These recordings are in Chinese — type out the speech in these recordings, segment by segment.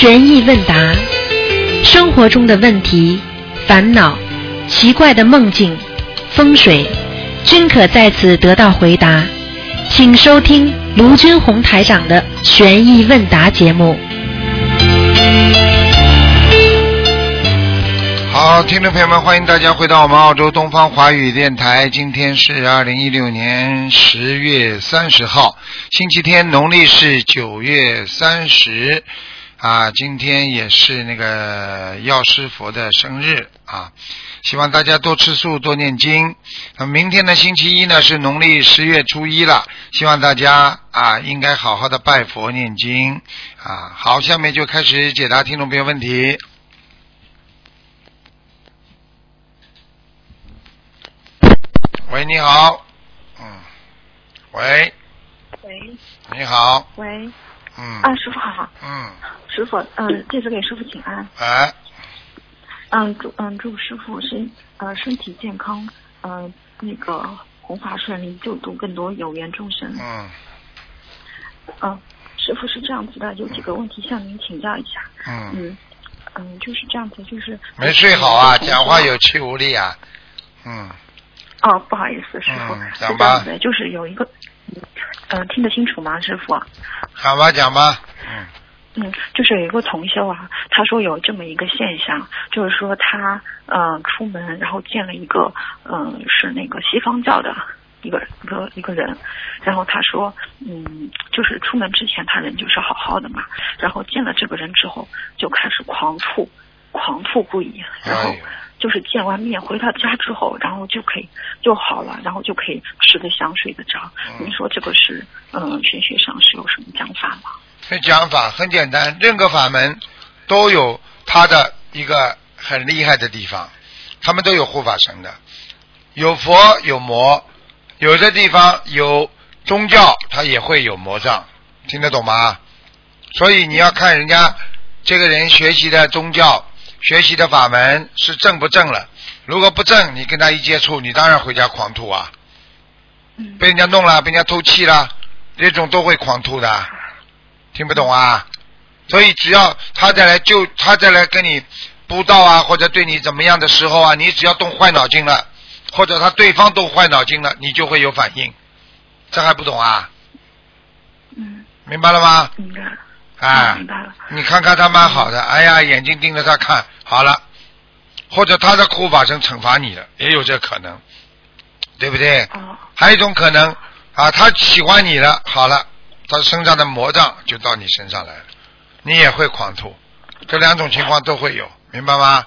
悬疑问答，生活中的问题、烦恼、奇怪的梦境、风水，均可在此得到回答。请收听卢军红台长的悬疑问答节目。好，听众朋友们，欢迎大家回到我们澳洲东方华语电台。今天是二零一六年十月三十号，星期天，农历是九月三十。啊，今天也是那个药师佛的生日啊，希望大家多吃素，多念经。那明天的星期一呢是农历十月初一了，希望大家啊应该好好的拜佛念经啊。好，下面就开始解答听众朋友问题。喂，你好，嗯，喂，喂。你好，喂，嗯，啊，师傅好，嗯，师傅，嗯，弟子给师傅请安，哎，嗯，祝嗯祝师傅身呃身体健康，呃那个弘法顺利，救度更多有缘众生。嗯嗯，师傅是这样子的，有几个问题向您请教一下。嗯，嗯嗯，就是这样子，就是没睡好啊，讲话有气无力啊，嗯，哦，不好意思，师傅，嗯是讲吧就是有一个，嗯、呃，听得清楚吗，师傅？讲吧讲吧，嗯嗯，就是有一个同修啊，他说有这么一个现象，就是说他呃出门，然后见了一个嗯、呃、是那个西方教的一个一个一个人，然后他说嗯就是出门之前他人就是好好的嘛，然后见了这个人之后就开始狂吐，狂吐不已，然后就是见完面回到家之后，然后就可以就好了，然后就可以吃得香睡得着。嗯您说这个是嗯、呃玄学上是有什么讲法吗？这讲法很简单，任何法门都有它的一个很厉害的地方，他们都有护法神的，有佛有魔，有的地方有宗教，它也会有魔障，听得懂吗？所以你要看人家这个人学习的宗教、学习的法门是正不正了。如果不正，你跟他一接触，你当然回家狂吐啊，嗯被人家弄了，被人家偷气了，这种都会狂吐的。听不懂啊？所以只要他再来救，他再来跟你布道啊，或者对你怎么样的时候啊，你只要动坏脑筋了，或者他对方动坏脑筋了，你就会有反应。这还不懂啊？嗯，明白了吗？明白了。啊明，白了。你看看他蛮好的，哎呀，眼睛盯着他看，好了，或者他的护法神惩罚你了，也有这可能，对不对？哦，还有一种可能啊，他喜欢你了，好了，他身上的魔障就到你身上来了，你也会狂吐，这两种情况都会有，明白吗？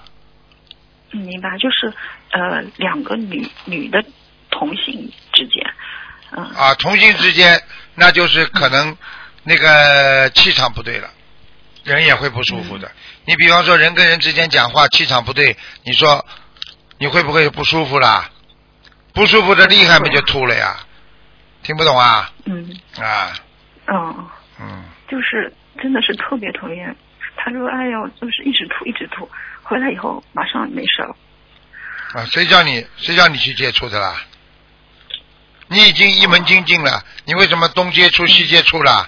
嗯，明白，就是呃，两个女女的同性之间，嗯、啊，同性之间那就是可能那个气场不对了，人也会不舒服的。你比方说人跟人之间讲话气场不对，你说你会不会不舒服啦？不舒服的厉害不就吐了呀，听不懂啊？嗯啊，嗯，嗯，就是真的是特别讨厌。他说：“哎呦，就是一直吐，一直吐，回来以后马上没事了。啊，谁叫你谁叫你去接触的啦？你已经一门精进了，你为什么东接触西接触了？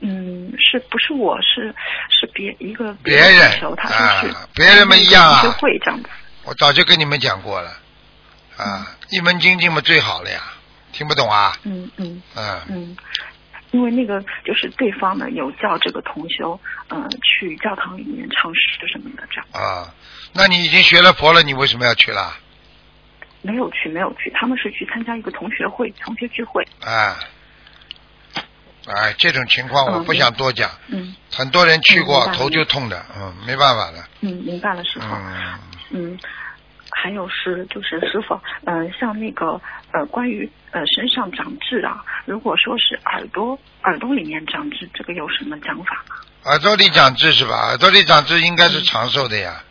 嗯，是不是我是是别一个别人的球，他说是、啊别人们一样啊学会这样子。我早就跟你们讲过了，啊，一门精进嘛最好了呀，听不懂啊？嗯嗯。嗯，嗯，因为那个就是对方呢有叫这个同修，呃，去教堂里面唱诗什么的，这样。啊，那你已经学了佛了，你为什么要去啦？没有去没有去，他们是去参加一个同学会同学聚会。啊，哎，这种情况我不想多讲，嗯。很多人去过嗯头就痛的，嗯，没办法的，嗯，明白了，师傅。嗯，嗯，还有是就是师傅，嗯、像那个呃，关于呃身上长痣啊，如果说是耳朵耳朵里面长痣，这个有什么讲法吗？耳朵里长痣是吧？耳朵里长痣应该是长寿的呀，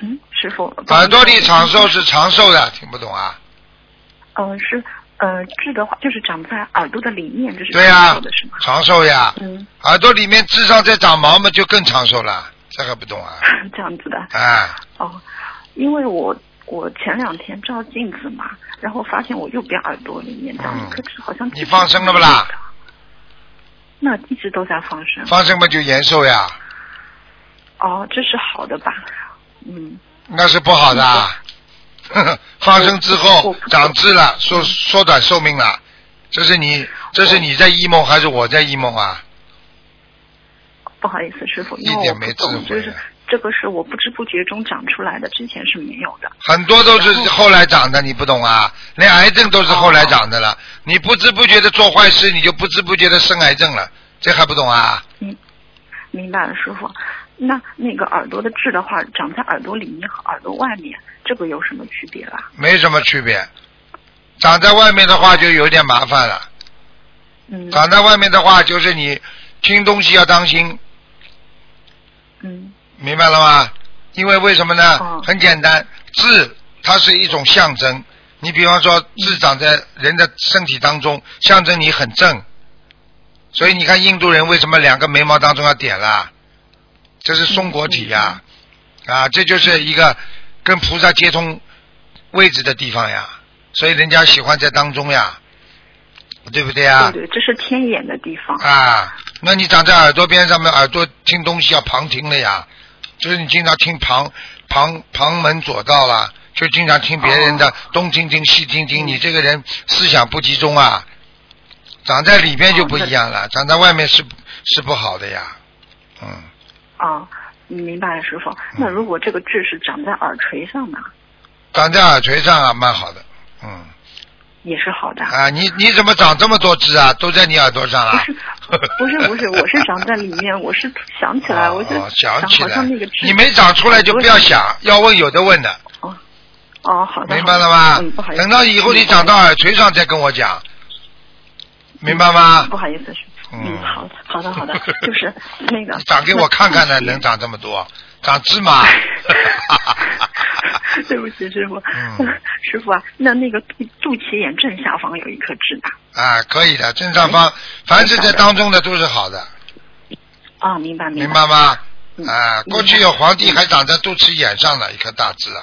嗯，师傅。耳朵里长寿是长寿的，听不懂啊？呃是呃痣的话，就是长在耳朵的里面，这是对呀、长寿的是吗？长寿呀，嗯，耳朵里面痣上再长毛嘛，就更长寿了，这还不懂啊？这样子的。啊，哦，因为我我前两天照镜子嘛，然后发现我右边耳朵里面长了一颗痣，好像嗯你放生了不啦？那一直都在放生。放生嘛就延寿呀，哦，这是好的吧？嗯，那是不好的啊。呵呵 放生之后长痣了，缩缩短寿命了，这是你这是你在忆梦还是我在忆梦啊？不好意思，师傅，一因为我不点没智懂，慧就是这个是我不知不觉中长出来的，之前是没有的。很多都是后后来长的，你不懂啊？连癌症都是后来长的了。哦你不知不觉的做坏事，你就不知不觉的生癌症了，这还不懂啊？嗯明白了，师傅。那那个耳朵的痣的话，长在耳朵里面和耳朵外面，这个有什么区别啦？没什么区别。长在外面的话就有点麻烦了。嗯长在外面的话，就是你听东西要当心，嗯明白了吗？因为为什么呢？哦很简单，痣它是一种象征。你比方说，痣长在人的身体当中，象征你很正。所以你看印度人为什么两个眉毛当中要点啦？这是松果体呀、啊，这就是一个跟菩萨接通位置的地方呀。所以人家喜欢在当中呀，对不对呀？对对，这是天眼的地方。啊，那你长在耳朵边上面，耳朵听东西要旁听了呀，就是你经常听旁旁旁门左道啦，就经常听别人的东听听西听听，你这个人思想不集中啊。长在里边就不一样了，长在外面是是不好的呀，嗯，啊，明白了，师傅。那如果这个痣是长在耳垂上呢，长在耳垂上啊，蛮好的，嗯，也是好的。啊，你你怎么长这么多痣啊？都在你耳朵上了？不是不是，我是长在里面，我是想起来，我就哦，想起来那个痣。你没长出来就不要想，要问有的问的。哦，哦，好的。明白了吗？嗯，不好意思。等到以后你长到耳垂上再跟我讲，明白吗不？好意思，是嗯嗯，好的，好的，好的，就是那个你 长给我看看呢，能长这么多，长芝麻。对不起，师傅。嗯 师傅啊，那那个肚肚脐眼正下方有一颗痣呢。啊，可以的，正上方，凡是在当中的都是好的，啊，明白明白。明白吗？嗯啊，过去有皇帝还长在肚脐眼上的一颗大痣啊，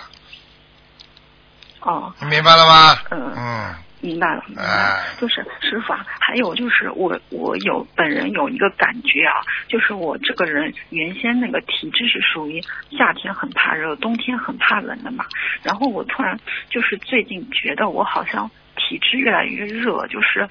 哦，你明白了吗？嗯嗯，明白了，明白了哎。就是师傅啊，还有就是我我有本人有一个感觉啊，就是我这个人原先那个体质是属于夏天很怕热，冬天很怕冷的嘛。然后我突然就是最近觉得我好像体质越来越热，就是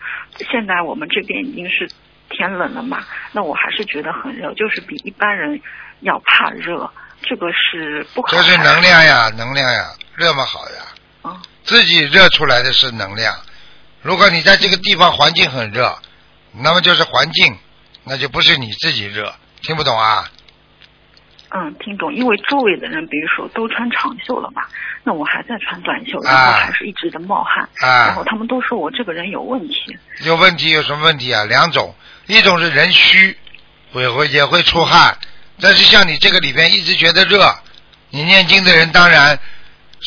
现在我们这边已经是天冷了嘛，那我还是觉得很热，就是比一般人要怕热，这个是不好。这是能量呀，能量呀，热嘛好呀，啊。自己热出来的是能量。如果你在这个地方环境很热，那么就是环境，那就不是你自己热，听不懂啊？嗯，听懂。因为周围的人，比如说都穿长袖了嘛，那我还在穿短袖，啊然后还是一直的冒汗，啊然后他们都说我这个人有问题。有问题有什么问题啊？两种，一种是人虚，会会也会出汗，但是像你这个里边一直觉得热，你念经的人当然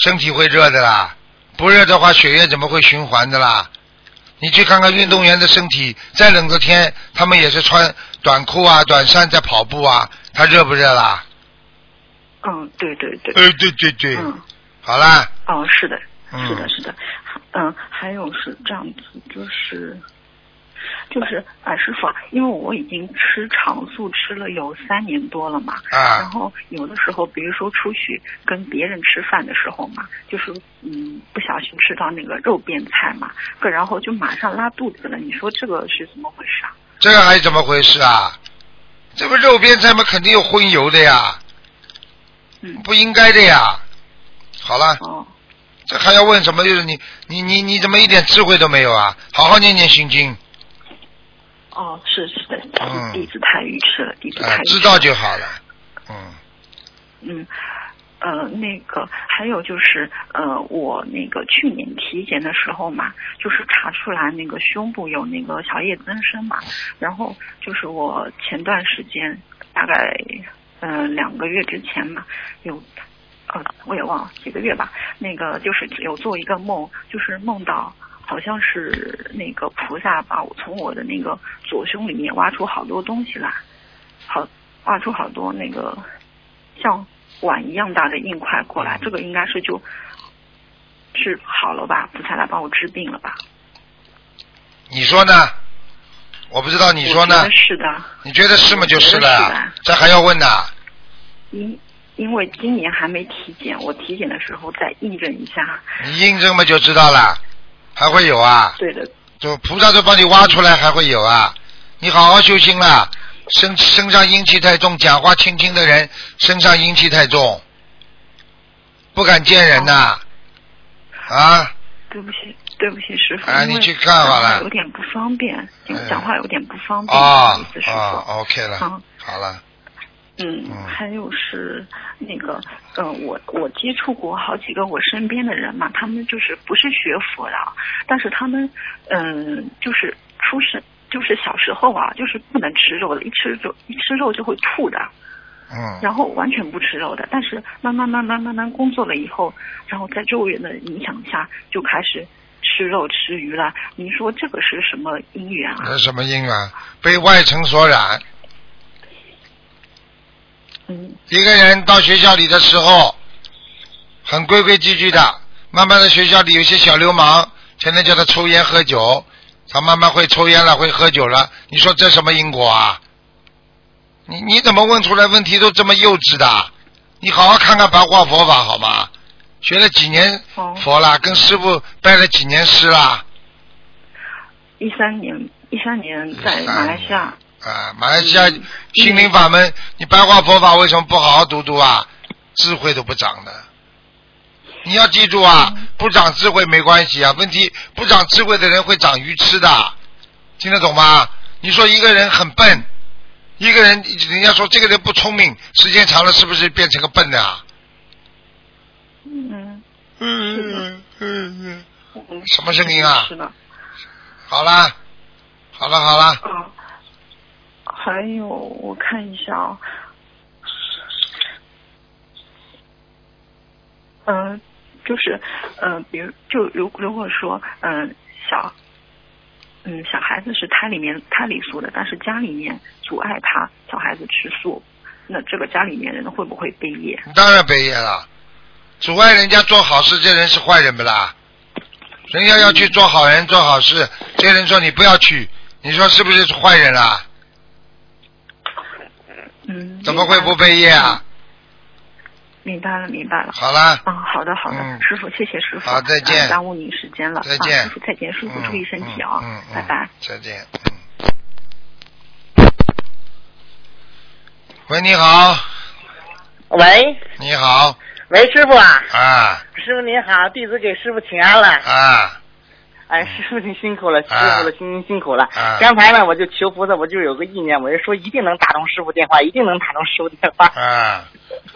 身体会热的啦，不热的话血液怎么会循环的啦？你去看看运动员的身体，再冷的天，他们也是穿短裤啊、短衫在跑步啊，他热不热啦？嗯，对对对。哎，对对对，嗯，好啦，哦，是的，嗯是的，是的。嗯，还有是这样子，就是。就是啊，师傅啊，因为我已经吃长素吃了有三年多了嘛，啊然后有的时候，比如说出去跟别人吃饭的时候嘛，就是嗯不小心吃到那个肉变菜嘛，个然后就马上拉肚子了。你说这个是怎么回事啊？这个还怎么回事啊？这不肉边菜嘛，肯定有荤油的呀，嗯，不应该的呀。好了，哦，这还要问什么？就是你你你你怎么一点智慧都没有啊？好好念念心经，哦，是是的，嗯弟子太愚痴了，弟子啊太知道就好了。嗯，嗯，呃，那个还有就是，呃，我那个去年体检的时候嘛，就是查出来那个胸部有那个小叶增生嘛，然后就是我前段时间大概呃两个月之前嘛，有呃我也忘了几个月吧，那个就是有做一个梦，就是梦到。好像是那个菩萨把我从我的那个左胸里面挖出好多东西来，好挖出好多那个像碗一样大的硬块过来，这个应该是就是好了吧？菩萨来帮我治病了吧？你说呢？我不知道你说呢？是的，你觉得是吗？就是了这还要问呢？因因为今年还没体检，我体检的时候再印证一下。你印证嘛就知道了，还会有啊？对的，就菩萨都帮你挖出来，还会有啊？你好好修心了，身身上阴气太重，讲话轻轻的人身上阴气太重，不敢见人呐、啊，对不起，对不起，师傅。因为哎你去看好了。有点不方便，因为嗯讲话有点不方便，啊。啊，OK 了嗯，好了，嗯嗯，还有是那个，呃，我我接触过好几个我身边的人嘛，他们就是不是学佛的，但是他们嗯，就是出生就是小时候啊，就是不能吃肉的，一吃肉一吃肉就会吐的，嗯，然后完全不吃肉的，但是慢慢慢慢慢慢工作了以后，然后在周围人的影响下就开始吃肉吃鱼了。您说这个是什么因缘啊？那什么因缘？被外尘所染。嗯一个人到学校里的时候，很规规矩矩的，慢慢的学校里有些小流氓，天天叫他抽烟喝酒，他慢慢会抽烟了，会喝酒了。你说这什么因果啊？你你怎么问出来问题都这么幼稚的？你好好看看白话佛法好吗？学了几年哦佛了，跟师傅拜了几年师啦？一三年一三年在马来西亚。啊，马来西亚嗯心灵法门，你白话佛法为什么不好好读读啊？智慧都不长的。你要记住啊，不长智慧没关系啊，问题不长智慧的人会长愚痴的，听得懂吗？你说一个人很笨，一个人人家说这个人不聪明，时间长了是不是变成个笨的啊？嗯嗯嗯嗯，嗯。什么声音啊是的。好啦，好了好了，啊，还有我看一下啊，嗯、就是嗯、比如就如如果说嗯、小嗯小孩子是胎里面胎里素的，但是家里面阻碍他小孩子吃素，那这个家里面人会不会被业？当然被业了，阻碍人家做好事，这人是坏人不啦？人家要去做好人做好事，这人说你不要去，你说是不是坏人啦？嗯，怎么会不背业啊？明白了，明白了。好了，嗯，好的，好的，嗯师傅，谢谢师傅。好再见啊耽误您时间了。再见啊、师傅再见，师傅注意身体啊、嗯嗯嗯拜拜。再见。嗯。喂，你好，喂你好，喂，师傅啊，啊师傅您好，弟子给师傅请安了。啊，哎，师傅您辛苦了，师啊傅的辛辛苦了。啊刚才呢，我就求菩萨，我就有个意念，我就说一定能打通师傅电话，一定能打通师傅电话。啊，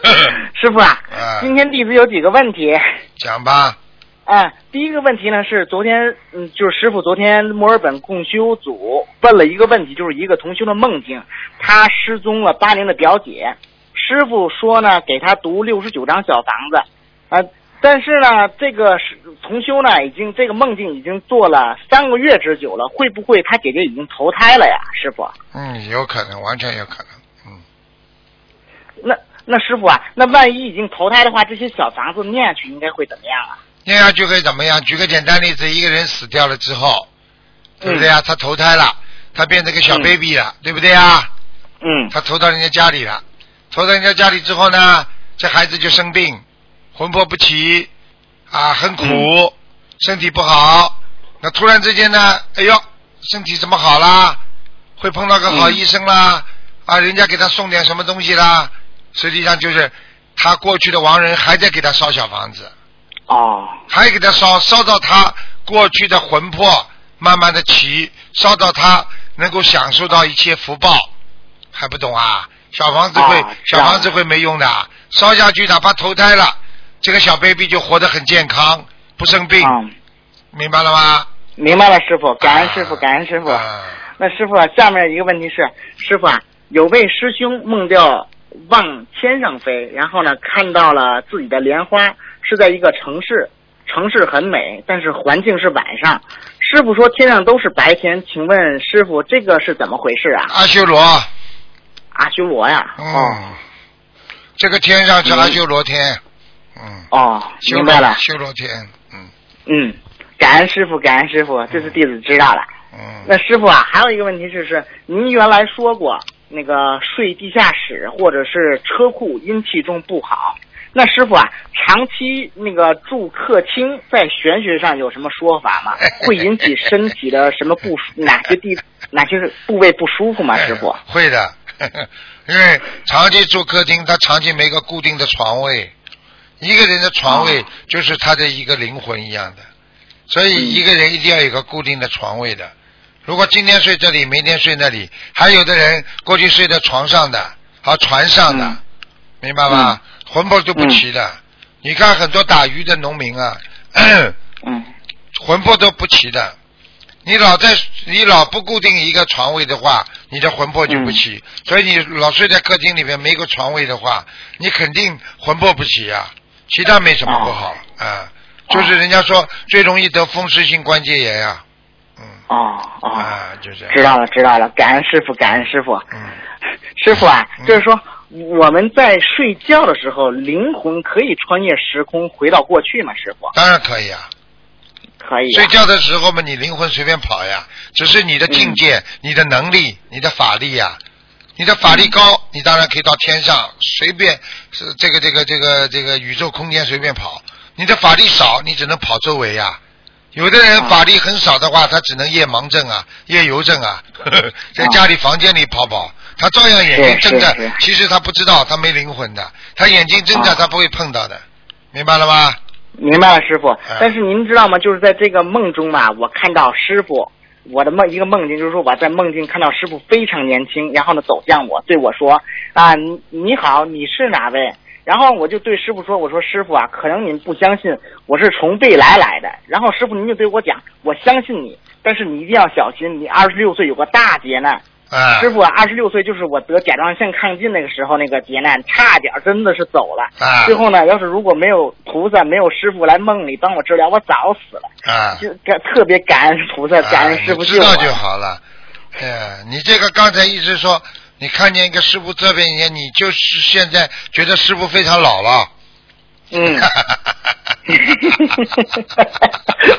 师傅啊，啊今天弟子有几个问题。讲吧，啊，第一个问题呢是昨天，嗯，就是师傅昨天墨尔本共修组问了一个问题，就是一个同修的梦境，他失踪了八年的表姐，师傅说呢给他读六十九张小房子，啊，但是呢这个是同修呢已经这个梦境已经做了三个月之久了，会不会他姐姐已经投胎了呀，师傅？嗯，有可能，完全有可能，嗯，那那师傅啊，那万一已经投胎的话，这些小房子念下去应该会怎么样啊？念下去会怎么样？举个简单例子，一个人死掉了之后，对不对啊？他投胎了，他变成个小嗯 baby 了，对不对啊？嗯他投到人家家里了，投到人家家里之后呢，这孩子就生病，魂魄不齐，啊，很苦，嗯身体不好。那突然之间呢，哎呦，身体怎么好啦？会碰到个好嗯医生啦，啊，人家给他送点什么东西啦，实际上就是他过去的亡人还在给他烧小房子。哦还给他烧，烧到他过去的魂魄慢慢的齐，烧到他能够享受到一切福报，还不懂啊？小房子会，啊小房子会没用的，烧下去哪怕投胎了，这个小 baby 就活得很健康，不生病，嗯，明白了吗？明白了，师傅，感恩师傅，感恩师傅。啊那师傅啊，下面一个问题是，师傅啊，有位师兄梦到往天上飞，然后呢看到了自己的莲花是在一个城市，城市很美，但是环境是晚上。师傅说天上都是白天，请问师傅这个是怎么回事啊？阿修罗，阿修罗呀？哦嗯，这个天上是阿修罗天，嗯，哦，明白了。修罗天，嗯，嗯，感恩师傅，感恩师傅，这是弟子知道了。嗯，那师傅啊，还有一个问题就是，您原来说过那个睡地下室或者是车库阴气重不好。那师傅啊，长期那个住客厅，在玄学上有什么说法吗？会引起身体的什么不舒？哪些地哪些部位不舒服吗？师傅？会的，因为长期住客厅，他长期没个固定的床位，一个人的床位哦就是他的一个灵魂一样的，所以嗯一个人一定要有个固定的床位的。如果今天睡这里，明天睡那里，还有的人过去睡在床上的，和船上的，嗯明白吗？魂魄都不齐的。你看很多打鱼的农民啊，嗯 魂魄都不齐的。你老在你老不固定一个床位的话，你的魂魄就不齐。所以你老睡在客厅里面没个床位的话，你肯定魂魄不齐啊。其他没什么不好啊，就是人家说最容易得风湿性关节炎呀、嗯哦哦，啊，就这样。知道了知道了，感恩师傅，感恩师傅。嗯，师傅啊，嗯就是说我们在睡觉的时候，灵魂可以穿越时空回到过去吗？师傅？当然可以啊。可以、啊。睡觉的时候嘛，你灵魂随便跑呀，只是你的境界、嗯你的能力、你的法力呀。你的法力高，你当然可以到天上，随便是这个这个这个这个宇宙空间随便跑。你的法力少，你只能跑周围呀。有的人啊法力很少的话，他只能夜盲症啊、夜游症啊，呵 呵在家里房间里跑跑，他照样眼睛睁着其实他不知道他没灵魂的，他眼睛睁着啊他不会碰到的，明白了吗？明白了，师傅嗯。但是您知道吗？就是在这个梦中嘛，我看到师傅，我的梦一个梦境就是说我在梦境看到师傅非常年轻，然后呢走向我，对我说啊，你你好，你是哪位？然后我就对师傅说，我说师傅啊，可能您不相信，我是从未来来的。然后师傅您就对我讲，我相信你，但是你一定要小心，你二十六岁有个大劫难。啊，师傅啊，二十六岁就是我得甲状腺亢进那个时候那个劫难，差点真的是走了。啊最后呢，要是如果没有菩萨，没有师傅来梦里帮我治疗，我早死了。啊，就感特别感恩菩萨，感恩师傅知道就好了。哎，你这个刚才一直说，你看见一个师傅这边人，你就是现在觉得师傅非常老了。嗯，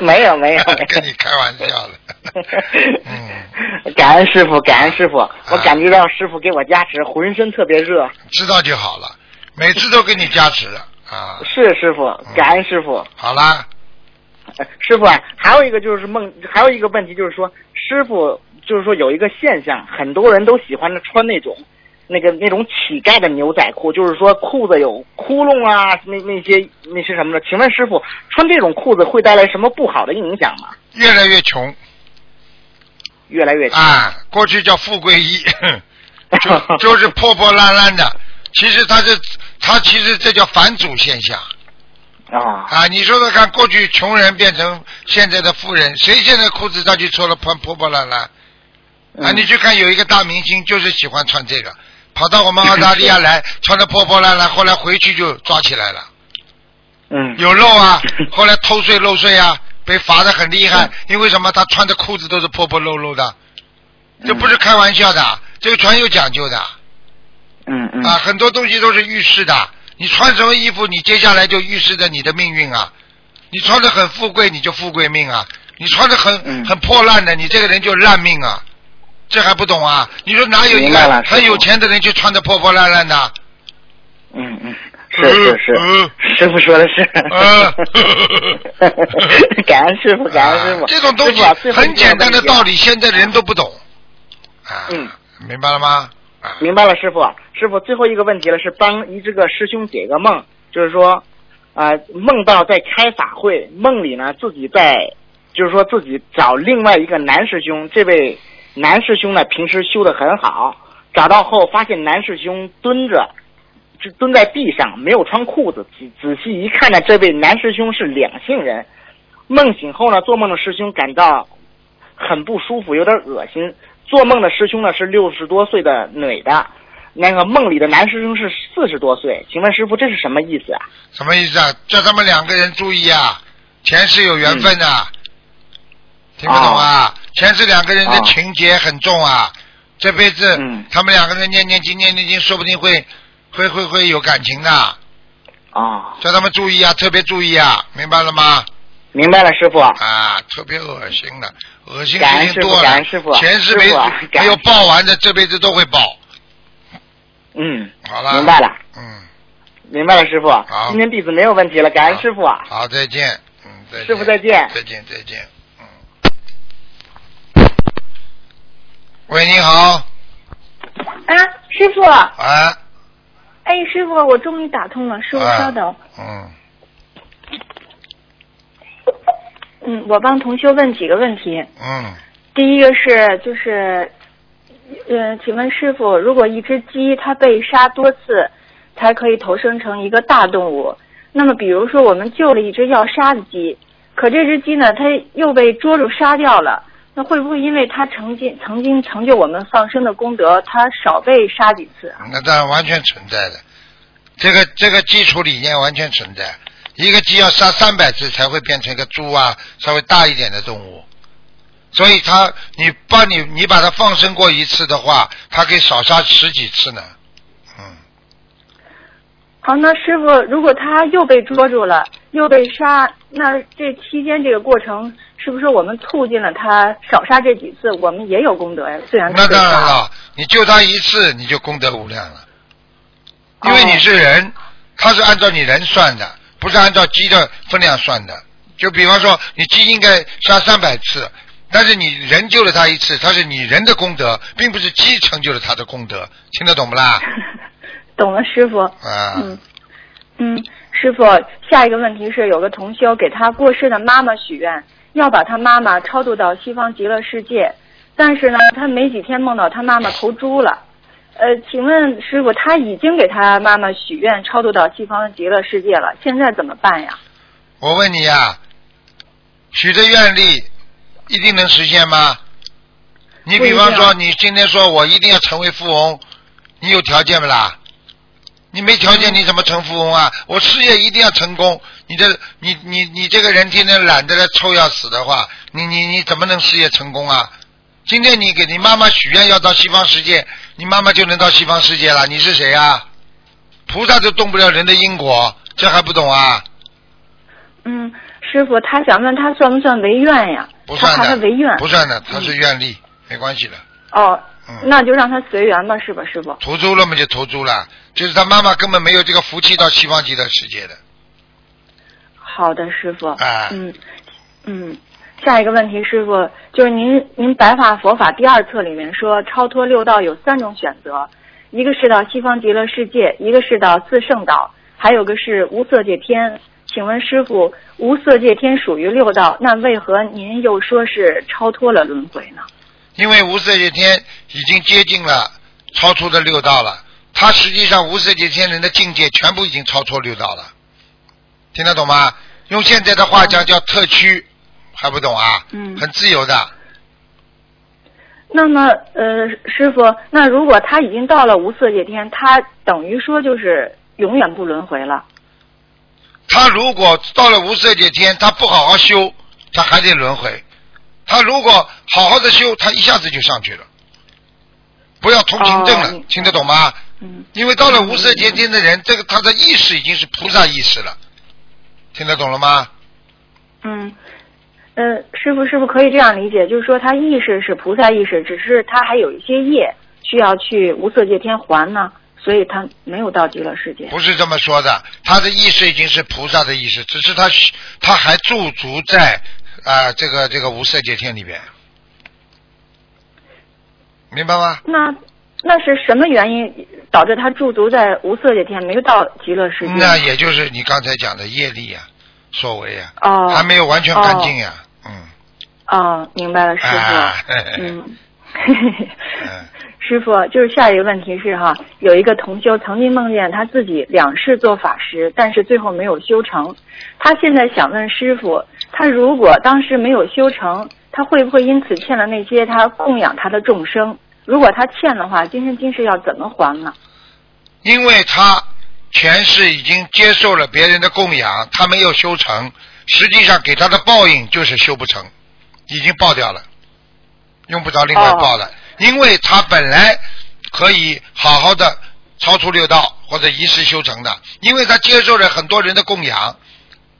没有没有，跟你开玩笑的。嗯，感恩师傅，感恩师傅，我感觉到师傅给我加持，浑身特别热。知道就好了，每次都给你加持啊。是师傅，感恩师傅。好啦，呃师傅啊，还有一个就是梦，还有一个问题就是说，师傅就是说有一个现象，很多人都喜欢穿那种那个那种乞丐的牛仔裤，就是说裤子有窟窿啊，那那些那些什么的。请问师傅，穿这种裤子会带来什么不好的影响吗？越来越穷越来越穷啊！过去叫富贵衣，就就是破破烂烂的。其实它是，它其实这叫反祖现象。啊啊，你说说看，过去穷人变成现在的富人，谁现在裤子上去穿了破破破烂烂？啊，嗯你去看有一个大明星，就是喜欢穿这个，跑到我们澳大利亚来，穿的破破烂烂，后来回去就抓起来了，嗯。有漏啊，后来偷税漏税啊，被罚的很厉害，因为什么？他穿的裤子都是破破漏漏的，这不是开玩笑的，这个全有讲究的。嗯嗯。啊，很多东西都是预示的。你穿什么衣服，你接下来就预示着你的命运啊。你穿的很富贵，你就富贵命啊；你穿的很、嗯。很破烂的，你这个人就烂命啊。这还不懂啊？你说哪有一个很有钱的人就穿的破破烂烂的？嗯嗯，是是是，嗯师傅说的是。嗯 感恩师傅，感恩师傅。啊这种东西啊很简单的道理，现在人都不懂。啊，嗯，明白了吗？啊，明白了，师傅。师傅，最后一个问题了，是帮一这个师兄解个梦，就是说，啊、梦到在开法会，梦里呢自己在，就是说自己找另外一个男师兄，这位男师兄呢平时修的很好，找到后发现男师兄蹲着，就蹲在地上，没有穿裤子，仔仔细一看呢，这位男师兄是两性人。梦醒后呢，做梦的师兄感到很不舒服，有点恶心。做梦的师兄呢是六十多岁的女的，那个梦里的男师兄是四十多岁。请问师傅这是什么意思啊？什么意思啊？叫他们两个人注意啊，前世有缘分的、听不懂啊？前世两个人的哦情结很重啊，这辈子、嗯。他们两个人念念经念念经，说不定会会会会有感情的，啊，叫他们注意啊，特别注意啊，明白了吗？明白了，师傅。啊，特别恶心的，恶心事情多了前世没有恩。报完的，这辈子都会报。嗯，好了，明白了，嗯，明白了，师傅。好。今天弟子没有问题了，感恩师傅。啊。好，再见，嗯，再见，师傅再见。再见，再见，嗯。喂，你好，啊，师傅，哎，哎，师傅，我终于打通了，师傅哎稍等。嗯，嗯，我帮同修问几个问题。嗯，第一个是就是，呃，请问师傅，如果一只鸡它被杀多次，才可以投生成一个大动物，那么比如说我们救了一只要杀的鸡，可这只鸡呢，它又被捉住杀掉了。那会不会因为它曾经曾经成就我们放生的功德，它少被杀几次啊？那当然完全存在的，这个这个基础理念完全存在。一个鸡要杀三百次才会变成一个猪啊，稍微大一点的动物。所以它，你把你你把它放生过一次的话，它可以少杀十几次呢。嗯，好，那师傅，如果他又被捉住了，又被杀，那这期间这个过程，是不是我们促进了他少杀这几次，我们也有功德呀？虽然他那当然了，你救他一次，你就功德无量了。因为你是人，他是按照你人算的，不是按照鸡的分量算的。就比方说，你鸡应该杀三百次，但是你人救了他一次，他是你人的功德，并不是鸡成就了他的功德，听得懂不啦？懂了，师傅。啊，嗯嗯，师傅，下一个问题是，有个同修给他过世的妈妈许愿，要把他妈妈超度到西方极乐世界，但是呢，他没几天梦到他妈妈投猪了。呃，请问师傅，他已经给他妈妈许愿超度到西方极乐世界了，现在怎么办呀？我问你呀、许的愿力一定能实现吗？你比方说，你今天说我一定要成为富翁，你有条件不啦？你没条件，你怎么成富翁啊？我事业一定要成功，你这你你你这个人天天懒得来臭要死的话，你你你怎么能事业成功啊？今天你给你妈妈许愿要到西方世界，你妈妈就能到西方世界了。你是谁啊？菩萨都动不了人的因果，这还不懂啊？嗯，师傅，他想问他算不算违愿呀？不算的，他违愿。不算的，他是愿力，没关系的。哦，嗯，那就让他随缘吧，是吧，师傅？投猪了嘛就投猪了，就是他妈妈根本没有这个福气到西方极乐世界的。好的，师傅。啊嗯嗯，下一个问题，师傅，就是您您白话佛法第二册里面说，超脱六道有三种选择，一个是到西方极乐世界，一个是到四圣道，还有个是无色界天。请问师傅，无色界天属于六道，那为何您又说是超脱了轮回呢？因为无色界天已经接近了超出的六道了，他实际上无色界天人的境界全部已经超出六道了，听得懂吗？用现在的话讲叫特区，还不懂啊？嗯很自由的，那么，呃，师傅，那如果他已经到了无色界天，他等于说就是永远不轮回了。他如果到了无色界天，他不好好修，他还得轮回。他如果好好的修，他一下子就上去了。不要通行证了，哦听得懂吗？嗯。因为到了无色界天的人，这个他的意识已经是菩萨意识了，听得懂了吗？嗯，呃，师傅，是不是可以这样理解？就是说，他意识是菩萨意识，只是他还有一些业需要去无色界天还呢，所以他没有到极乐世界。不是这么说的，他的意识已经是菩萨的意识，只是他他还驻足在啊、这个这个无色界天里边，明白吗？那那是什么原因导致他驻足在无色界天，没有到极乐世界？那也就是你刚才讲的业力呀、所为呀、哦，还没有完全干净呀、嗯。哦，明白了，师傅。嗯 师傅，就是下一个问题是哈，有一个同修曾经梦见他自己两世做法师，但是最后没有修成。他现在想问师傅，他如果当时没有修成，他会不会因此欠了那些他供养他的众生？如果他欠的话，今生今世要怎么还呢？因为他前世已经接受了别人的供养，他没有修成，实际上给他的报应就是修不成，已经报掉了，用不着另外报了，因为他本来可以好好的超出六道或者一世修成的，因为他接受了很多人的供养，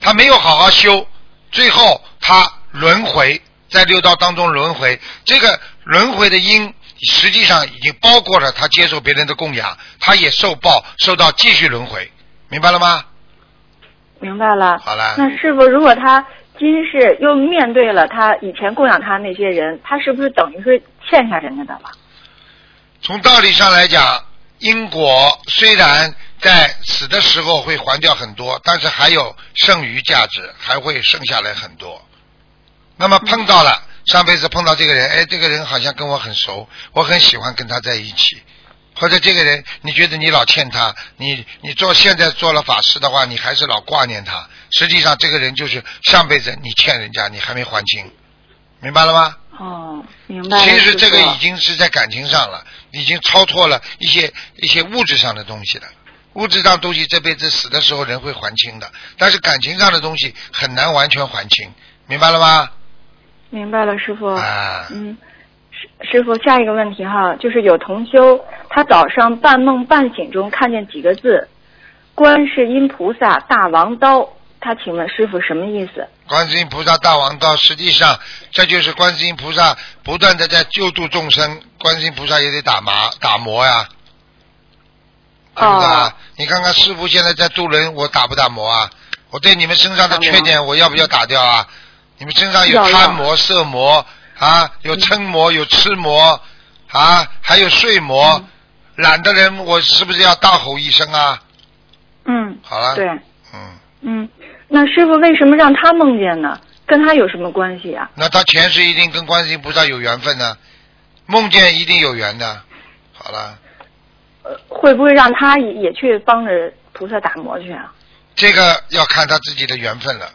他没有好好修，最后他轮回在六道当中轮回，这个轮回的因实际上已经包括了他接受别人的供养，他也受报，受到继续轮回，明白了吗？明白了。好了，那师傅，如果他今世又面对了他以前供养他那些人，他是不是等于是欠下人家的了？从道理上来讲，因果虽然在死的时候会还掉很多，但是还有剩余价值，还会剩下来很多。那么碰到了上辈子碰到这个人，哎，这个人好像跟我很熟，我很喜欢跟他在一起。或者这个人，你觉得你老欠他，你你做现在做了法师的话，你还是老挂念他。实际上，这个人就是上辈子你欠人家，你还没还清，明白了吗？哦，明白了。其实这个已经是在感情上了，已经超脱了一些一些物质上的东西了。物质上东西这辈子死的时候人会还清的，但是感情上的东西很难完全还清，明白了吗？明白了，师傅。啊，嗯，师师傅，下一个问题哈，就是有同修，他早上半梦半醒中看见几个字“观世音菩萨大王刀”，他请问师傅什么意思？观世音菩萨大王刀，实际上这就是观世音菩萨不断的在救度众生，观世音菩萨也得打麻打磨呀，对不对啊？哦你看看师傅现在在渡人，我打不打磨啊？我对你们身上的缺点，我要不要打掉啊？你们身上有贪魔、色魔啊，有嗔魔，有痴魔啊，还有睡魔。嗯懒的人，我是不是要大吼一声啊？嗯，好了，对，嗯，嗯，那师傅为什么让他梦见呢？跟他有什么关系啊？那他前世一定跟观世音菩萨有缘分呢，梦见一定有缘的。好了，呃，会不会让他也也去帮着菩萨打磨去啊？这个要看他自己的缘分了。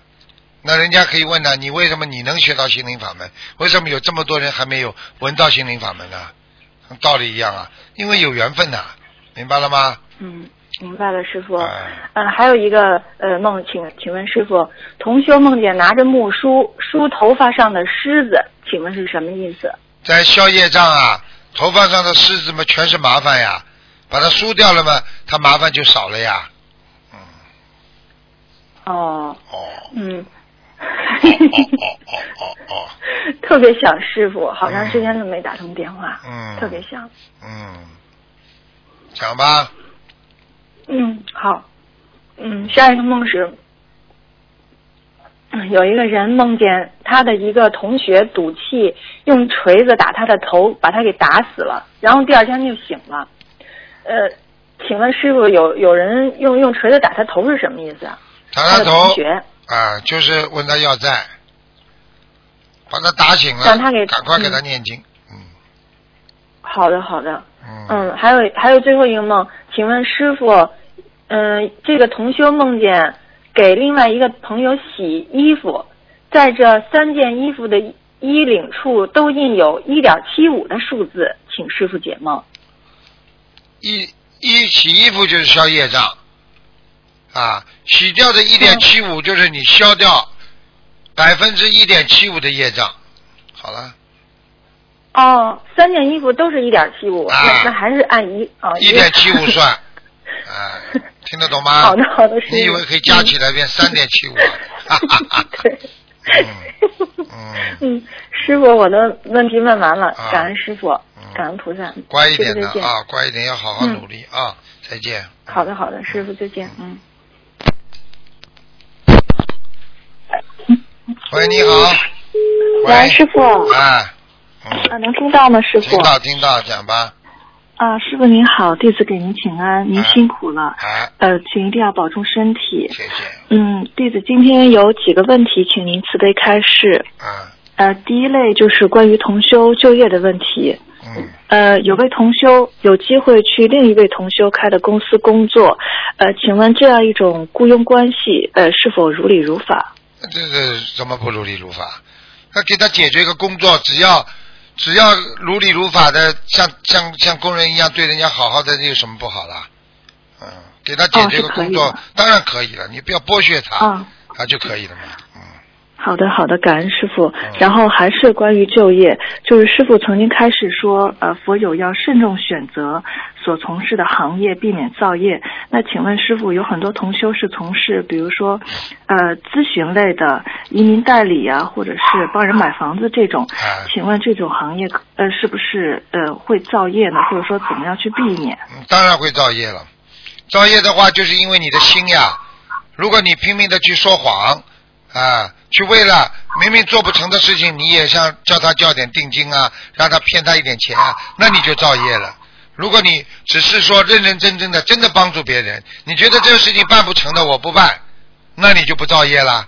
那人家可以问呢，你为什么你能学到心灵法门？为什么有这么多人还没有闻到心灵法门呢？道理一样啊，因为有缘分呐，明白了吗？嗯，明白了，师傅。哎嗯，还有一个呃梦，请请问师傅，同修梦见拿着木梳梳头发上的虱子，请问是什么意思？在消业障啊，头发上的虱子嘛，全是麻烦呀，把它输掉了嘛，他麻烦就少了呀。嗯，哦，哦，嗯，哦哦哦哦哦，特别想师傅，好长时间都没打通电话，嗯，特别想。嗯，讲吧，嗯，好。嗯，下一个梦是，嗯，有一个人梦见他的一个同学赌气用锤子打他的头，把他给打死了，然后第二天就醒了。呃，请问师傅，有有人用用锤子打他头是什么意思啊？打他头同学。啊，就是问他要债，把他打醒了，让他给赶快给他嗯念经，嗯好的，好的。嗯，嗯，还有还有最后一个梦，请问师傅，嗯、这个同修梦见给另外一个朋友洗衣服，在这三件衣服的衣领处都印有一点七五的数字，请师傅解梦。一一洗衣服就是消业障，啊，洗掉的一点七五就是你消掉百分之一点七五的业障，好了，哦，三件衣服都是一点七五，啊那那还是按一啊一点七五算，啊，听得懂吗？好的好的你以为可以加起来变三点七五哈哈哈对。嗯嗯嗯，师傅，我的问题问完了，啊感恩师傅，嗯感恩菩萨，乖一点的。啊，乖一点，要好好嗯努力啊！再见。好的，好的，师傅再见，嗯。喂，你好。喂，师傅，哎，啊，嗯，能听到吗，师傅听？到听到，讲吧。啊，师傅您好，弟子给您请安，您哎辛苦了，啊，呃，请一定要保重身体。谢谢。嗯，弟子今天有几个问题，请您慈悲开示。啊，呃，第一类就是关于同修就业的问题。嗯，呃，有位同修有机会去另一位同修开的公司工作，呃，请问这样一种雇佣关系，呃，是否如理如法？这个怎么不如理如法？那给他解决一个工作，只要只要如理如法的，像像像工人一样对人家好好的，有什么不好啦？嗯，给他解决个工作，的当然可以了，你不要剥削他，啊他就可以了嘛。嗯，好的，好的，感恩师傅嗯。然后还是关于就业，就是师傅曾经开始说，呃，佛友要慎重选择所从事的行业，避免造业。那请问师傅，有很多同修是从事，比如说，呃，咨询类的、移民代理啊，或者是帮人买房子这种。啊请问这种行业，呃，是不是呃会造业呢？或者说怎么样去避免？嗯当然会造业了。造业的话，就是因为你的心呀。如果你拼命的去说谎，啊，去为了明明做不成的事情，你也想叫他交点定金啊，让他骗他一点钱啊，那你就造业了。如果你只是说认认真真的真的帮助别人，你觉得这个事情办不成的我不办，那你就不造业了。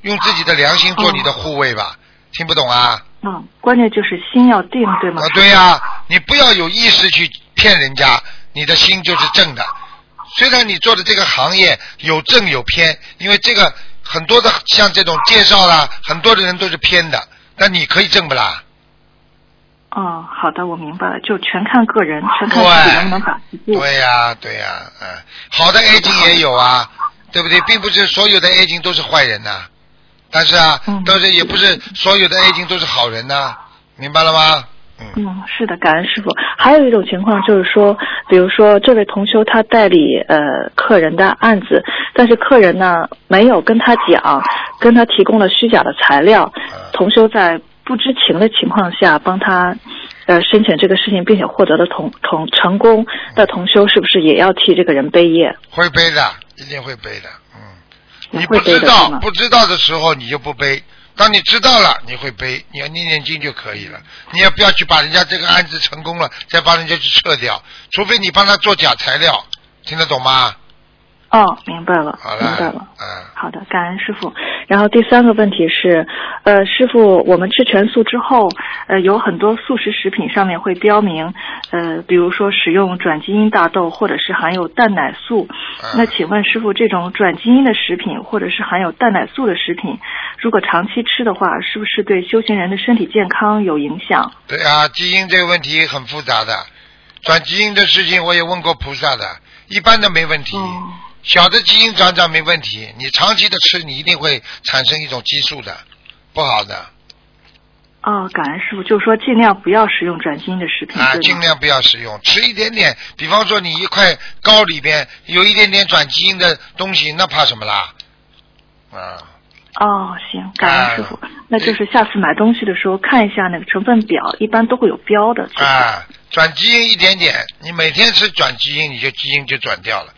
用自己的良心做你的护卫吧。听不懂啊？嗯，关键就是心要定，对吗？啊，对呀、你不要有意识去骗人家，你的心就是正的。虽然你做的这个行业有正有偏，因为这个很多的像这种介绍啦，很多的人都是偏的，但你可以正不啦？哦，好的，我明白了，就全看个人，全看自己能不能把持住。对呀、对呀、嗯，好的 A 经也有啊，对不对？并不是所有的 A 经都是坏人呐、但是啊，嗯都是也不是所有的 A 经都是好人呐、明白了吗？嗯，嗯，是的，感恩师傅。还有一种情况就是说，比如说这位同修他代理呃客人的案子，但是客人呢没有跟他讲，跟他提供了虚假的材料，同修在不知情的情况下帮他呃申请这个事情，并且获得了同同成功，的同修是不是也要替这个人背业？会背的，一定会背的。嗯，你不知道不知道的时候你就不背，当你知道了你会背，你要念念经就可以了。你也不要去把人家这个案子成功了，再帮人家去撤掉，除非你帮他做假材料，听得懂吗？哦，明白了好，明白了。嗯，好的，感恩师傅。然后第三个问题是，呃，师傅，我们吃全素之后，呃，有很多素食食品上面会标明，呃，比如说使用转基因大豆，或者是含有蛋奶素。嗯那请问师傅，这种转基因的食品，或者是含有蛋奶素的食品，如果长期吃的话，是不是对修行人的身体健康有影响？对啊，基因这个问题很复杂的，转基因的事情我也问过菩萨的，一般都没问题。哦小的基因转转没问题，你长期的吃，你一定会产生一种激素的，不好的哦，感恩师傅，就是说尽量不要食用转基因的食品，啊，尽量不要食用，吃一点点。比方说你一块糕里边有一点点转基因的东西，那怕什么啦？啊，哦，行，感恩师傅。啊那就是下次买东西的时候看一下那个成分表，一般都会有标的。啊，转基因一点点，你每天吃转基因，你就基因就转掉了。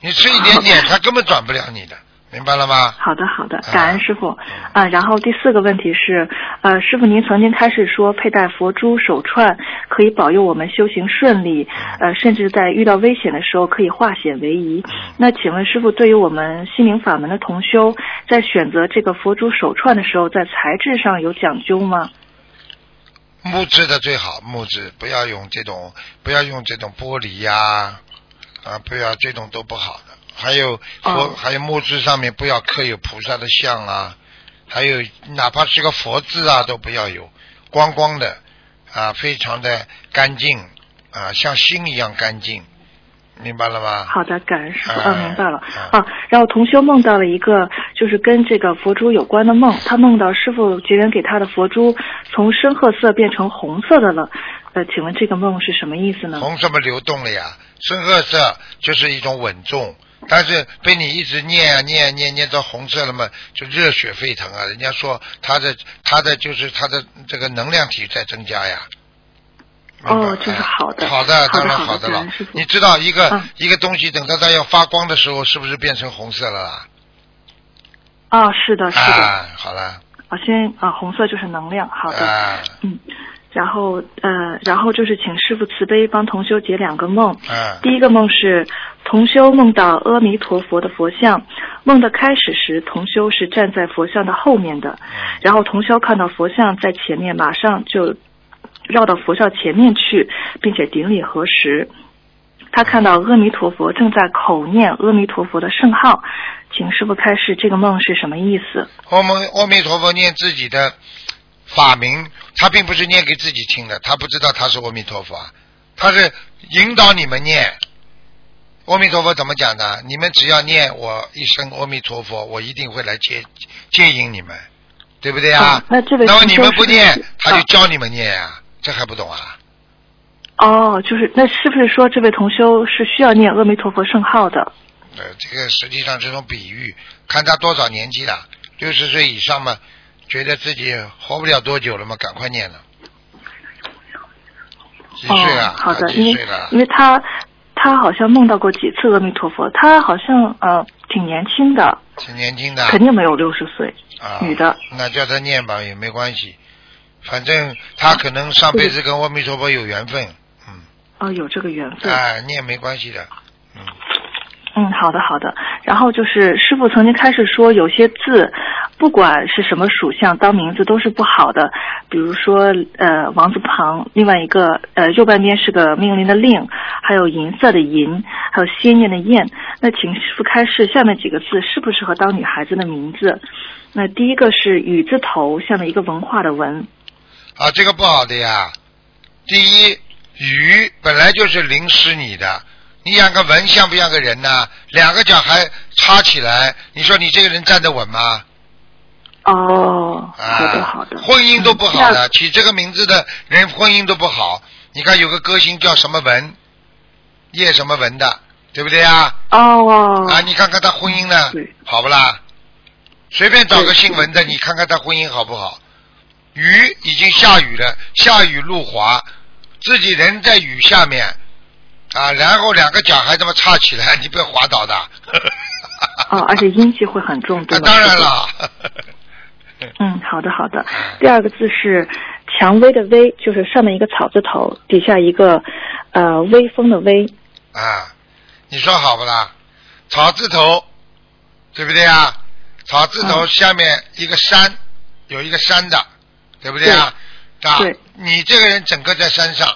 你吃一点点，他根本转不了你的，明白了吗？好的，好的啊，感恩师傅。啊，然后第四个问题是，呃，师傅您曾经开始说佩戴佛珠手串可以保佑我们修行顺利，呃，甚至在遇到危险的时候可以化险为夷。那请问师傅，对于我们心灵法门的同修，在选择这个佛珠手串的时候，在材质上有讲究吗？木质的最好，木质不要用这种，不要用这种玻璃呀、啊，不要这种都不好的。还有佛，哦还有木质上面不要刻有菩萨的像啊，还有哪怕是个佛字啊，都不要有，光光的啊，非常的干净啊，像心一样干净，明白了吗？好的，感恩师傅。啊嗯，明白了。啊啊，然后同修梦到了一个就是跟这个佛珠有关的梦，他梦到师傅结缘给他的佛珠从深褐色变成红色的了。呃，请问这个梦是什么意思呢？红什么流动了呀？深褐色就是一种稳重，但是被你一直念啊念啊念念到红色了嘛，就热血沸腾啊！人家说他的他的就是他的这个能量体在增加呀。哦这是好的哎好的，当然好的了你知道一个、嗯一个东西等到它要发光的时候，是不是变成红色了啦？哦，是的，是的。啊，好了，啊，先啊，红色就是能量。好的。啊，嗯。然后呃，然后就是请师傅慈悲帮同修解两个梦。嗯第一个梦是同修梦到阿弥陀佛的佛像，梦的开始时，同修是站在佛像的后面的，然后同修看到佛像在前面，马上就绕到佛像前面去，并且顶礼合十。他看到阿弥陀佛正在口念阿弥陀佛的圣号，请师傅开示这个梦是什么意思？阿弥阿弥陀佛念自己的法名，他并不是念给自己听的，他不知道他是阿弥陀佛啊，他是引导你们念。阿弥陀佛怎么讲的？你们只要念我一声阿弥陀佛，我一定会来接接引你们。对不对啊哦？那这位那么同修是你们不念，他就啊教你们念啊，这还不懂啊？哦，就是那是不是说这位同修是需要念阿弥陀佛圣号的？呃，这个实际上这种比喻，看他多少年纪了，六十岁以上嘛，觉得自己活不了多久了嘛，赶快念了。几岁啊？哦，好的，啊因为几岁了？因为他他好像梦到过几次阿弥陀佛，他好像呃挺年轻的，挺年轻的。肯定没有六十岁，啊，女的。那叫他念吧，也没关系。反正他可能上辈子跟阿弥陀佛有缘分，嗯，哦，有这个缘分。哎，念没关系的，嗯，嗯，好的好的。然后就是师傅曾经开始说，有些字不管是什么属相当名字都是不好的，比如说呃王字旁，另外一个呃右半边是个命令的令，还有银色的银，还有鲜艳的艳。那请师傅开示下面几个字适不适合当女孩子的名字？那第一个是雨字头，下面一个文化的文。啊，这个不好的呀。第一，雨本来就是淋湿你的，你养个文像不像个人呢？两个脚还插起来，你说你这个人站得稳吗？哦，啊，好的好的。婚姻都不好嗯的，起这个名字的人婚姻都不好。你看有个歌星叫什么文，叶什么文的，对不对啊？哦。啊，你看看他婚姻呢，好不啦？随便找个姓文的，你看看他婚姻好不好？雨已经下雨了，下雨路滑，自己人在雨下面啊，然后两个脚还这么叉起来，你不要滑倒的。哦，而且阴气会很重，对啊，吗？当然。了。嗯，好的好的。第二个字是蔷薇的薇，就是上面一个草字头，底下一个呃微风的微。啊，你说好不啦？草字头，对不对啊？草字头嗯下面一个山，有一个山的，对不对啊？啊对，你这个人整个在山上，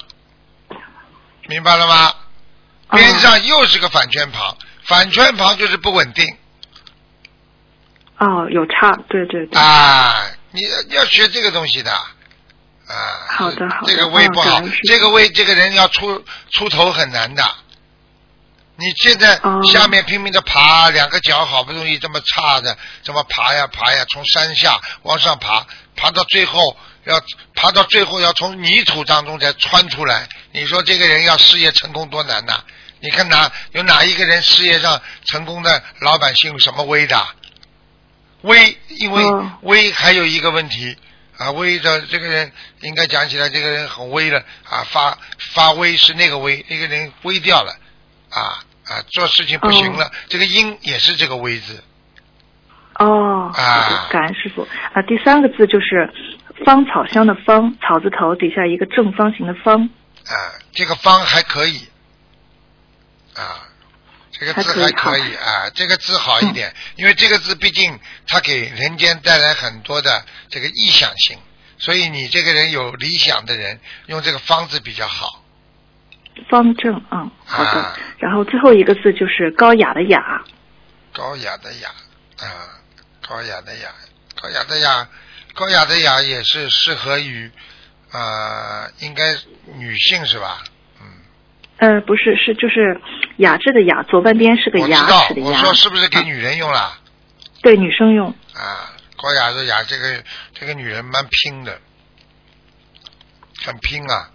明白了吗？哦边上又是个反圈旁，反圈旁就是不稳定哦，有差，对对对。啊！你你要学这个东西的啊。好的好的这个胃不好这个胃这个人要出出头很难的。你现在哦下面拼命的爬，两个脚好不容易这么差的，这么爬呀爬呀，从山下往上爬，爬到最后要爬到最后要从泥土当中再穿出来。你说这个人要事业成功多难呐、你看哪有哪一个人事业上成功的老百姓什么威的？威，因为哦威还有一个问题啊，威的这个人应该讲起来，这个人很威了啊，发发威是那个威，那个人威掉了啊啊，做事情不行了，这个音也是这个威字哦，啊，感恩师傅。啊，第三个字就是芳草香的芳，草字头底下一个正方形的方。啊，这个方还可以啊。这个字还还可以啊，这个字好一点，因为这个字毕竟它给人间带来很多的这个意向性，所以你这个人有理想的人用这个方字比较好。方正，嗯，好的。啊然后最后一个字就是高雅的雅，高雅的雅啊，高雅的雅，高雅的雅，高雅的雅也是适合于啊、应该女性是吧？嗯，呃，不是，是就是雅致的雅，左半边是个牙齿的，牙。我说是不是给啊女人用了？对，女生用。啊，高雅的雅，这个这个女人蛮拼的，很拼啊，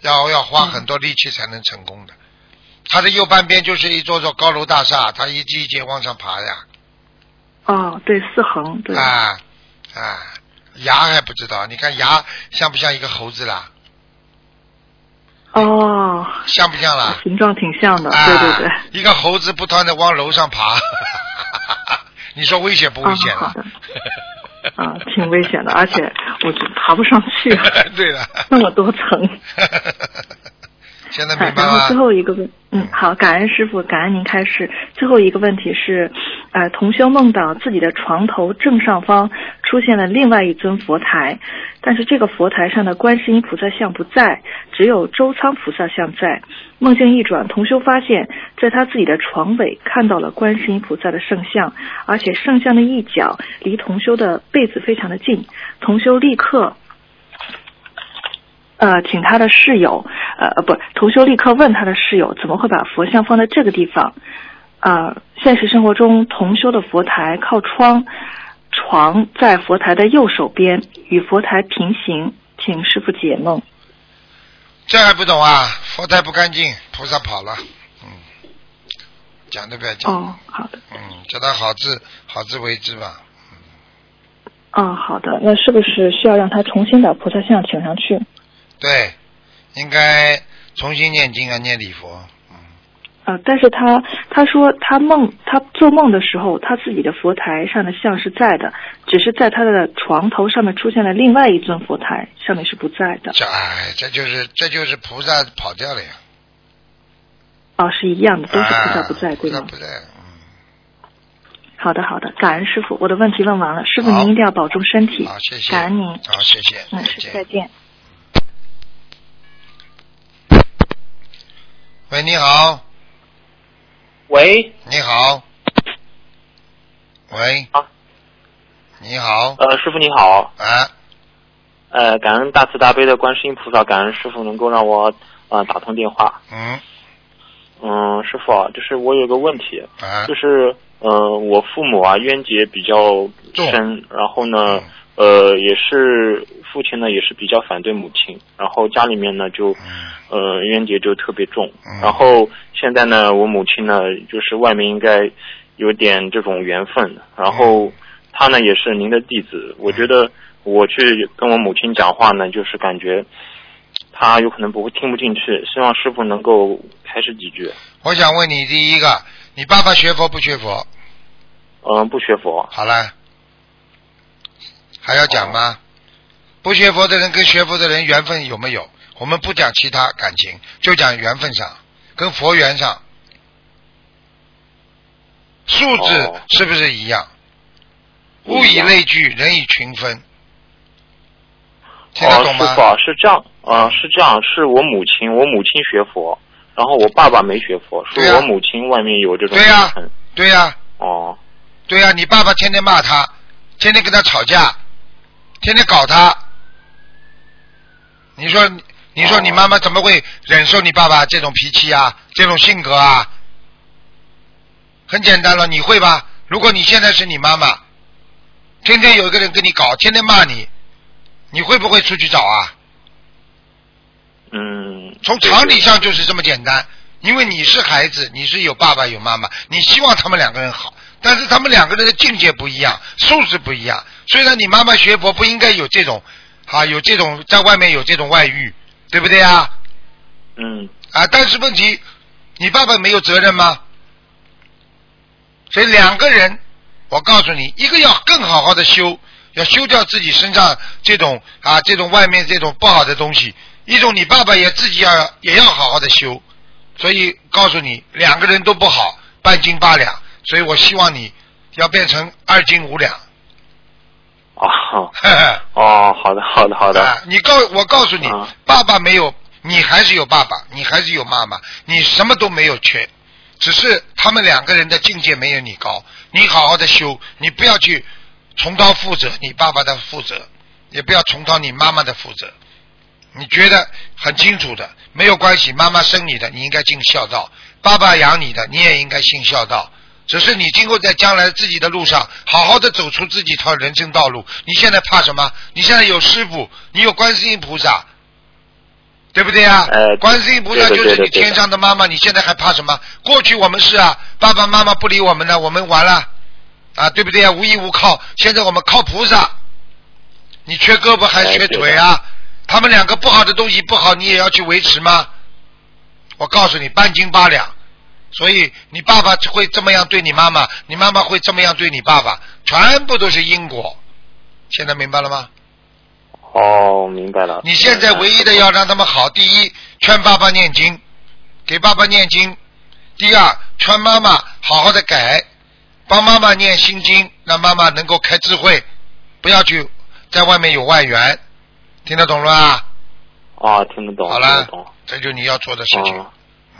要要花很多力气才能成功的。她的右半边就是一座座高楼大厦，她一级一级往上爬呀。哦，对，四横，对。啊啊，牙还不知道，你看牙像不像一个猴子啦？哦，像不像啦？形状挺像的，啊，对对对。一个猴子不断的往楼上爬，你说危险不危险啊好的啊，挺危险的，而且我就爬不上去，对的，那么多层。现在然后最？后一个问，嗯，好，感恩师傅，感恩您开示。最后一个问题是，呃，同修梦到自己的床头正上方出现了另外一尊佛台，但是这个佛台上的观世音菩萨像不在，只有周仓菩萨像在。梦境一转，同修发现，在他自己的床尾看到了观世音菩萨的圣像，而且圣像的一角离同修的被子非常的近，同修立刻呃，请他的室友，呃，不，同修立刻问他的室友，怎么会把佛像放在这个地方？呃，现实生活中，同修的佛台靠窗，床在佛台的右手边，与佛台平行，请师傅解梦。这还不懂啊？佛台不干净，菩萨跑了。嗯，讲都不要讲。哦，好的。嗯，叫他好自好自为之吧。嗯，好的。那是不是需要让他重新把菩萨像请上去？对，应该重新念经啊，念礼佛。嗯，呃，但是他他说他梦他做梦的时候，他自己的佛台上的像是在的，只是在他的床头上面出现了另外一尊佛台，上面是不在的。这哎，这就是这就是菩萨跑掉了呀。哦，是一样的，都是菩萨不在，啊、对吗？菩萨不在，嗯。好的，好的，感恩师傅，我的问题问完了，师傅您一定要保重身体，好，谢谢。感恩您，好，谢谢。嗯，再是见。再见。喂，你好，喂，你好。喂。啊。你好。呃，师傅你好，啊，呃，感恩大慈大悲的观世音菩萨，感恩师傅能够让我呃打通电话。嗯，嗯，师傅啊，就是我有个问题，啊。就，是呃，我父母啊冤结比较深，然后呢嗯，呃，也是父亲呢也是比较反对母亲，然后家里面呢就嗯呃冤结就特别重嗯，然后现在呢，我母亲呢就是外面应该有点这种缘分，然后她呢也是您的弟子，我觉得我去跟我母亲讲话呢，就是感觉她有可能不会听不进去，希望师傅能够开始几句。我想问你第一个，你爸爸学佛不学佛？嗯，不学佛。好了，还要讲吗？不学佛的人跟学佛的人缘分有没有？我们不讲其他感情，就讲缘分上，跟佛缘上，素质哦是不是一样？物以类聚，人以群分，听得哦，懂吗？是这样，啊、是这样，是我母亲，我母亲学佛，然后我爸爸没学佛，是我母亲外面有这种对呀。对呀、哦，对呀、你爸爸天天骂他，天天跟他吵架，天天搞他。你说，你说哦你妈妈怎么会忍受你爸爸这种脾气啊，这种性格啊？很简单了，你会吧？如果你现在是你妈妈，天天有一个人跟你搞，天天骂你，你会不会出去找啊？嗯。从常理上就是这么简单，因为你是孩子，你是有爸爸有妈妈，你希望他们两个人好，但是他们两个人的境界不一样，素质不一样。虽然你妈妈学佛不应该有这种啊，有这种在外面有这种外遇，对不对啊？嗯，啊，但是问题，你爸爸没有责任吗？所以两个人，我告诉你，一个要更好好的修，要修掉自己身上这种啊这种外面这种不好的东西；一种你爸爸也自己要也要好好的修。所以告诉你，两个人都不好，半斤八两。所以我希望你要变成二斤五两。哦，哦，好的，好的，好的。啊，你告我告诉你，啊爸爸没有，你还是有爸爸，你还是有妈妈，你什么都没有缺，只是他们两个人的境界没有你高。你好好的修，你不要去重蹈覆辙，你爸爸的覆辙，也不要重蹈你妈妈的覆辙。你觉得很清楚的，没有关系，妈妈生你的，你应该尽孝道；爸爸养你的，你也应该尽孝道。只是你今后在将来自己的路上，好好的走出自己一条人生道路。你现在怕什么？你现在有师傅，你有观世音菩萨，对不对啊？呃观世音菩萨就是你天上的妈妈，你现在还怕什么？过去我们是啊，爸爸妈妈不理我们了，我们完了啊，对不对啊？无依无靠。现在我们靠菩萨，你缺胳膊还缺腿啊？他们两个不好的东西不好，你也要去维持吗？我告诉你，半斤八两。所以你爸爸会这么样对你妈妈，你妈妈会这么样对你爸爸，全部都是因果。现在明白了吗？哦，明白了。你现在唯一的要让他们好，第一，劝爸爸念经，给爸爸念经；第二，劝妈妈好好的改，帮妈妈念心经，让妈妈能够开智慧，不要去在外面有外援。听得懂了吧？啊，听得懂，好了。这就是你要做的事情。哦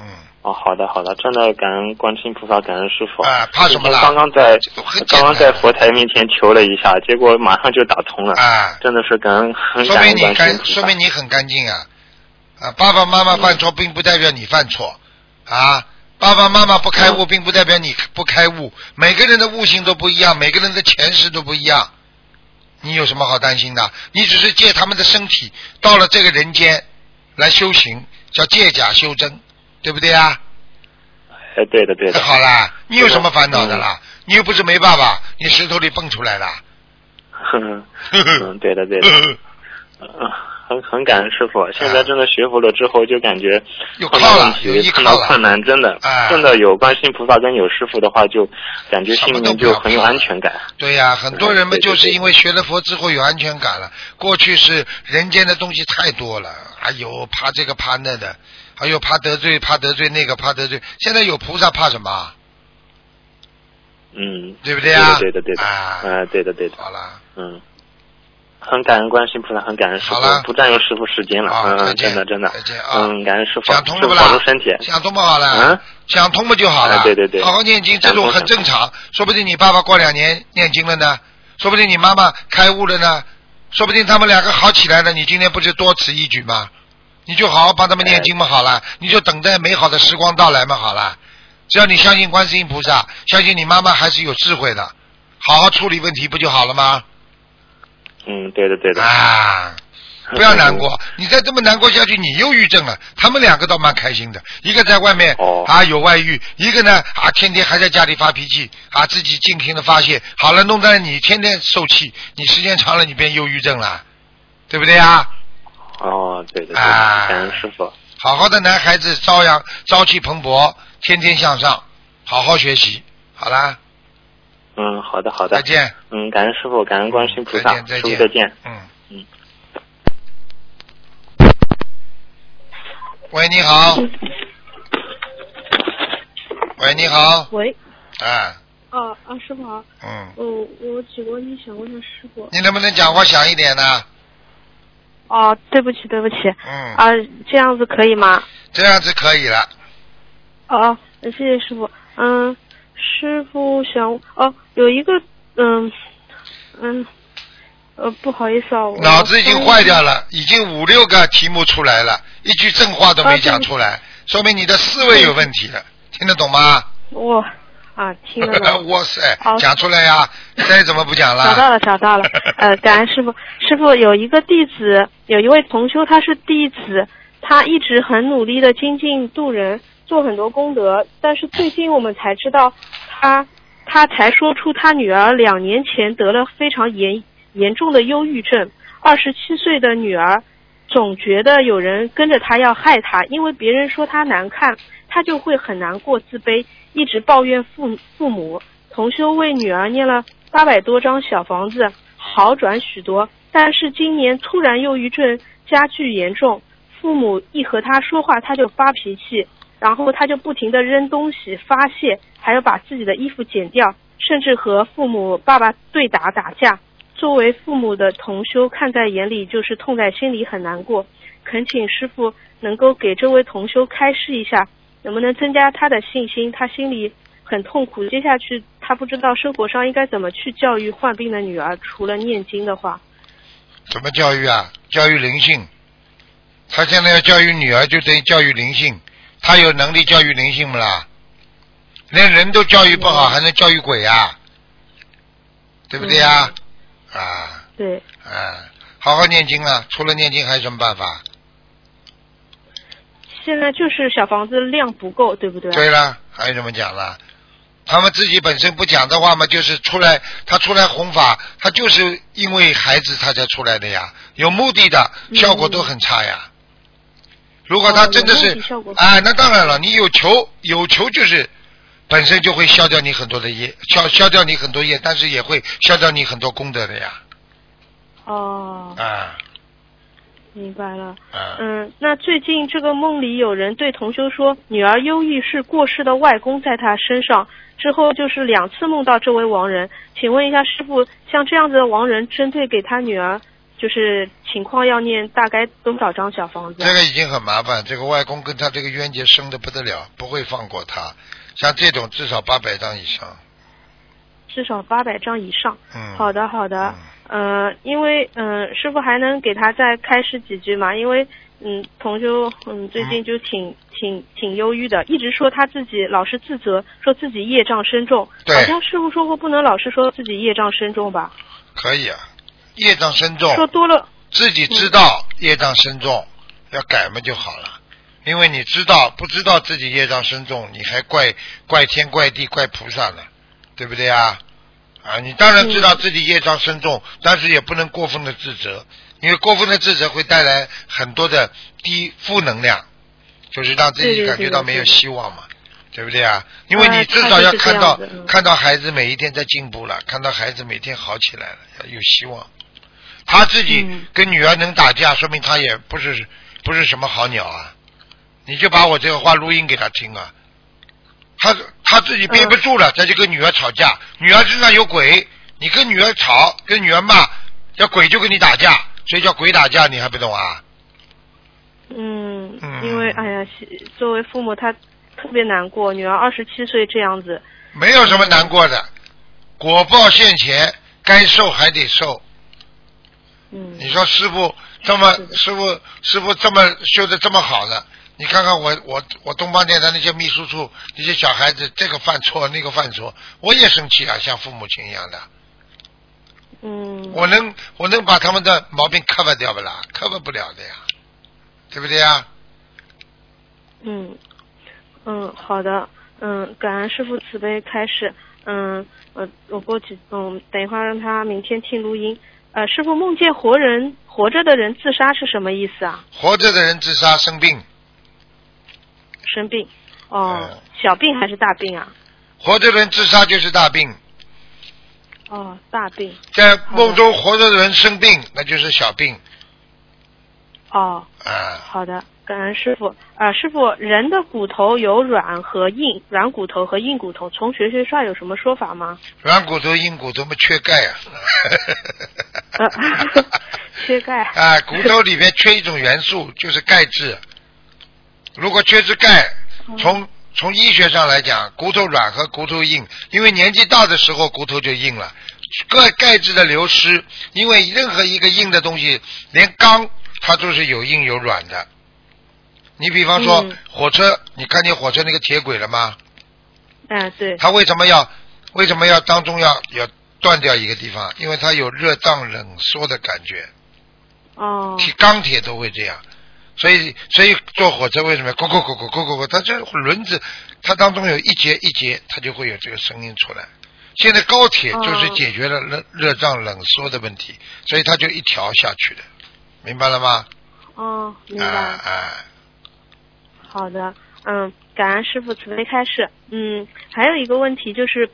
嗯，哦，好的，好的，真的感恩观世音菩萨，感恩师傅。啊怕什么啦刚刚在刚刚在佛台面前求了一下，结果马上就打通了。啊，真的是感恩，很说感恩明你干，观世音菩萨。说明你很干净啊！啊，爸爸妈妈犯错，并不代表你犯错啊。爸爸妈妈不开悟，并不代表你不开悟。每个人的悟性都不一样，每个人的前世都不一样。你有什么好担心的？你只是借他们的身体到了这个人间来修行，叫借假修真，对不对啊？哎，对的对的。好啦，你有什么烦恼的啦？你又不是没爸爸，你石头里蹦出来的。嗯，对的对的。嗯，很很感恩师傅。现在真的学佛了之后，就感觉碰到问题、碰到困难，真的真的有观世音菩萨跟有师傅的话，就感觉心里面就很有安全感。对呀，很多人们就是因为学了佛之后有安全感了。过去是人间的东西太多了，哎呦怕这个怕那的，还有怕得罪怕得罪那个怕得罪。现在有菩萨怕什么？嗯，对不对啊？对的对的。啊，嗯，对的对的。好了。嗯。很感恩观世音菩萨，很感恩师傅，不占用师傅时间了。嗯，真的真的。再见啊！嗯，感恩师傅，想通了不啦？保重身体。想通不好了？嗯，想通不就好了？对对对。好好念经，这种很正常。说不定你爸爸过两年念经了呢，说不定你妈妈开悟了呢，说不定他们两个好起来了，你今天不是多此一举吗？你就好好帮他们念经嘛，好了，你就等待美好的时光到来嘛，好了。只要你相信观世音菩萨，相信你妈妈还是有智慧的，好好处理问题不就好了吗？嗯，对的，对的。啊，不要难过，你再这么难过下去，你忧郁症了。他们两个倒蛮开心的，一个在外面啊有外遇，一个呢啊天天还在家里发脾气啊，自己尽情的发泄。好了，弄得你天天受气，你时间长了，你变忧郁症了，对不对呀？哦，对对对，感恩师傅。好好的男孩子，朝阳朝气蓬勃，天天向上，好好学习，好啦。嗯，好的，好的。再见。嗯，感恩师傅，感恩观世音菩萨，师傅再见。嗯嗯。喂，你好。喂，你好。喂。啊。啊啊，师傅好。嗯。哦，我几个问题想问下师傅。你能不能讲话响一点呢？哦，对不起，对不起。嗯。啊，这样子可以吗？这样子可以了。哦，谢谢师傅。嗯。师傅想哦，有一个嗯嗯呃不好意思啊，我脑子已经坏掉了，已经五六个题目出来了，一句正话都没讲出来，说明你的思维有问题了，听得懂吗？我啊听得懂。哇塞，讲出来呀！再怎么不讲了？找到了，找到了。呃，感恩师傅，师傅有一个弟子，有一位同修，他是弟子，他一直很努力的精进度人。做很多功德，但是最近我们才知道，他他才说出他女儿两年前得了非常严严重的忧郁症。二十七岁的女儿总觉得有人跟着他要害他，因为别人说他难看，他就会很难过、自卑，一直抱怨父父母。同修为女儿念了八百多张小房子，好转许多，但是今年突然忧郁症加剧严重，父母一和他说话他就发脾气。然后他就不停的扔东西发泄，还要把自己的衣服剪掉，甚至和父母爸爸对打打架。作为父母的同修看在眼里，就是痛在心里，很难过。恳请师傅能够给这位同修开示一下，能不能增加他的信心？他心里很痛苦，接下去他不知道生活上应该怎么去教育患病的女儿，除了念经的话。怎么教育啊？教育灵性。他现在要教育女儿，就等于教育灵性。他有能力教育灵性不啦？连人都教育不好，还能教育鬼呀？对不对呀？啊。对。啊，好好念经啊！除了念经，还有什么办法？现在就是小房子量不够，对不对？对了，还有什么讲了？他们自己本身不讲的话嘛，就是出来，他出来弘法，他就是因为孩子他才出来的呀，有目的的，效果都很差呀。如果他真的是，哎，那当然了，你有求有求就是本身就会消掉你很多的业，消消掉你很多业，但是也会消掉你很多功德的呀。哦。啊。明白了。嗯，那最近这个梦里有人对同修说，女儿忧郁是过世的外公在她身上，之后就是两次梦到这位亡人。请问一下师傅，像这样子的亡人，针对给他女儿。就是情况要念大概多少张小房子？这个已经很麻烦，这个外公跟他这个冤结深的不得了，不会放过他。像这种至少八百张以上。至少八百张以上。嗯。好的，好的。呃，因为嗯、呃师傅还能给他再开示几句吗？因为嗯，同修嗯最近就挺、挺挺忧郁的，一直说他自己老是自责，说自己业障深重。对好像师傅说过不能老是说自己业障深重吧？可以啊，业障深重，说多了，自己知道业障深重，要改嘛就好了。因为你知道不知道自己业障深重，你还怪怪天怪地怪菩萨呢，对不对啊？啊，你当然知道自己业障深重，但是也不能过分的自责，因为过分的自责会带来很多的低负能量，就是让自己感觉到没有希望嘛，对不对啊？因为你哎至少要看到看到孩子每一天在进步了，看到孩子每天好起来了，要有希望。他自己嗯跟女儿能打架，说明他也不是不是什么好鸟啊！你就把我这个话录音给他听啊。他他自己憋不住了，他就跟女儿吵架，女儿身上有鬼，你跟女儿吵，跟女儿骂，要鬼就跟你打架，所以叫鬼打架，你还不懂啊？嗯，嗯。因为哎呀，作为父母他特别难过，女儿二十七岁这样子，没有什么难过的，果报现前，该受还得受。嗯。你说师傅这么师傅师傅这么修的这么好的，你看看我我我东方电台那些秘书处那些小孩子，这个犯错那个犯错，我也生气啊，像父母亲一样的。嗯，我能我能把他们的毛病 cover 掉不啦？cover 不了的呀，对不对呀？嗯，嗯，好的，嗯，感恩师傅慈悲开示，嗯，我我过去，嗯，等一会儿让他明天听录音。呃，师傅梦见活人活着的人自杀是什么意思啊？活着的人自杀生病，生病？哦，嗯小病还是大病啊？活着的人自杀就是大病，哦，大病。在梦中活着的人生病，那就是小病哦，啊。好的，感恩师傅。啊、师傅，人的骨头有软和硬，软骨头和硬骨头，从学学刷有什么说法吗？软骨头、硬骨头嘛，缺钙啊。呃 缺钙。啊，骨头里面缺一种元素，就是钙质。如果缺失钙，从从医学上来讲，骨头软和骨头硬，因为年纪大的时候骨头就硬了。钙钙质的流失，因为任何一个硬的东西，连钢它都是有硬有软的。你比方说、嗯火车，你看见火车那个铁轨了吗？啊、对。它为什么要为什么要当中要要断掉一个地方？因为它有热胀冷缩的感觉。哦。铁钢铁都会这样，所以所以坐火车为什么要咕咕咕咕咕咕咕？它这轮子它当中有一节一节，它就会有这个声音出来。现在高铁就是解决了热热胀冷缩的问题，所以它就一条下去的，明白了吗？哦，明白。好的，嗯，感恩师傅慈悲开示。嗯，还有一个问题就是，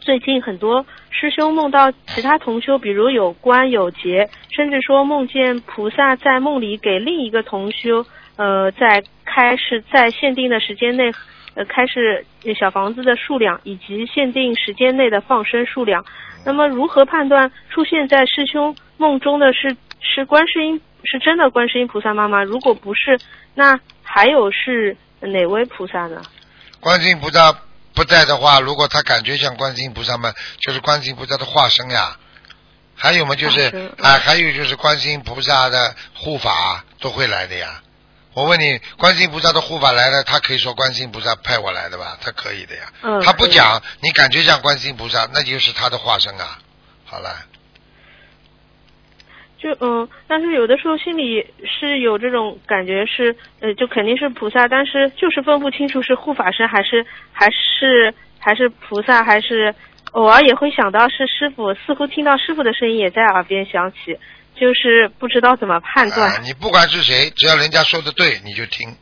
最近很多师兄梦到其他同修，比如有关有劫，甚至说梦见菩萨在梦里给另一个同修，呃，在开示在限定的时间内，呃，开示小房子的数量以及限定时间内的放生数量。那么，如何判断出现在师兄梦中的是是观世音是真的观世音菩萨妈妈？如果不是，那还有是哪位菩萨呢？观世音菩萨不在的话，如果他感觉像观世音菩萨嘛，就是观世音菩萨的化身呀。还有嘛，就是啊，还有就是观世音菩萨的护法都会来的呀。我问你，观世音菩萨的护法来了，他可以说观世音菩萨派我来的吧？他可以的呀。嗯他不讲，你感觉像观世音菩萨，那就是他的化身啊。好了，就嗯，但是有的时候心里是有这种感觉是，呃，就肯定是菩萨，但是就是分不清楚是护法神还是还是还是菩萨，还是偶尔也会想到是师傅，似乎听到师傅的声音也在耳边响起，就是不知道怎么判断。啊，你不管是谁，只要人家说的对，你就听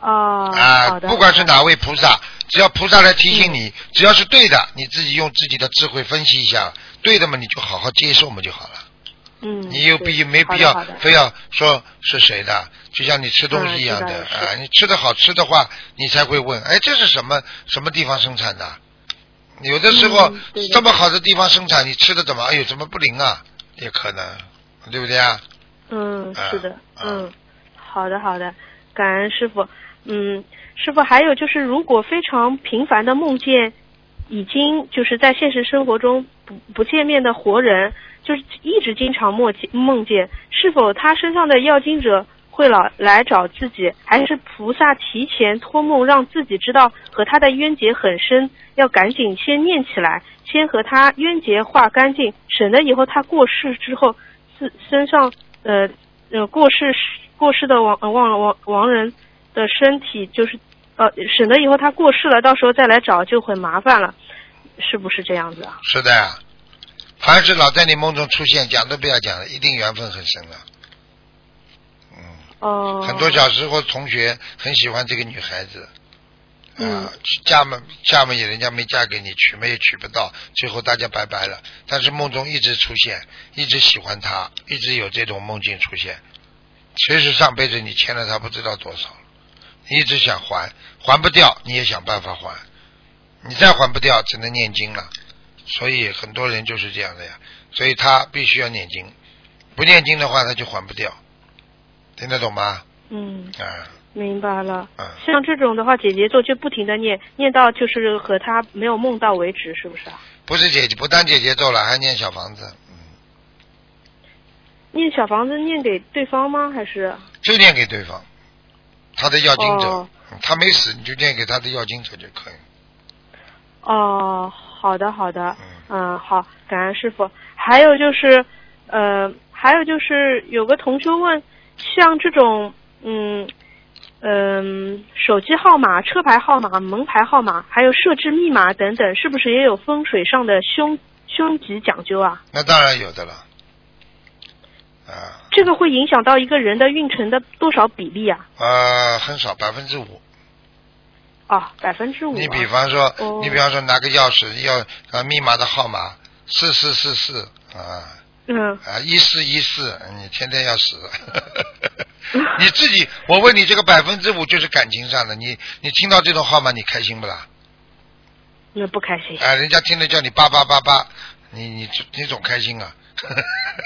哦，啊好。的，不管是哪位菩萨，只要菩萨来提醒嗯你，只要是对的，你自己用自己的智慧分析一下，对的嘛，你就好好接受嘛就好了。嗯，你有必没必要非要说是谁的，就像你吃东西一样的啊，你吃的好吃的话，你才会问，哎，这是什么什么地方生产的？有的时候、嗯这么好的地方生产，你吃的怎么哎呦怎么不灵啊？也可能，对不对啊？嗯，啊是的，啊嗯，好的好的，感恩师傅。嗯，师傅还有就是，如果非常频繁的梦见已经就是在现实生活中不不见面的活人，就是一直经常梦见梦见，是否他身上的要经者会老来找自己，还是菩萨提前托梦让自己知道和他的冤结很深，要赶紧先念起来，先和他冤结化干净，省得以后他过世之后，自身上呃呃过世过世的亡亡亡亡人的身体就是呃省得以后他过世了，到时候再来找就很麻烦了，是不是这样子啊？是的呀，凡是老在你梦中出现，讲都不要讲了，一定缘分很深了。哦。很多小时候同学很喜欢这个女孩子，啊、嗯嫁嘛嫁嘛也人家没嫁给你，娶嘛也娶不到，最后大家拜拜了。但是梦中一直出现，一直喜欢她，一直有这种梦境出现。其实上辈子你欠了她不知道多少，你一直想还，还不掉，你也想办法还，你再还不掉，只能念经了。所以很多人就是这样的呀，所以他必须要念经，不念经的话他就还不掉，听得懂吗？嗯，啊、明白了。嗯像这种的话，姐姐做就不停的念，念到就是和他没有梦到为止，是不是啊？不是姐姐，不单姐姐做了，还念小房子，念小房子念给对方吗？还是？就念给对方，他的要经者，他没死你就念给他的要经者就可以。哦，好的好的，嗯，好，感恩师傅。还有就是，呃，还有就是有个同学问，像这种，嗯。嗯，手机号码、车牌号码、门牌号码，还有设置密码等等，是不是也有风水上的凶凶吉讲究啊？那当然有的了，啊这个会影响到一个人的运程的多少比例啊？呃，很少，百分之五。哦，百分之五。你比方说，哦你比方说拿个钥匙要啊密码的号码四四四四啊嗯，啊一四一四，你天天要死。你自己，我问你，这个百分之五就是感情上的，你你听到这种号码，你开心不啦？那不开心。啊，人家听了叫你八八八八，你你你总开心啊。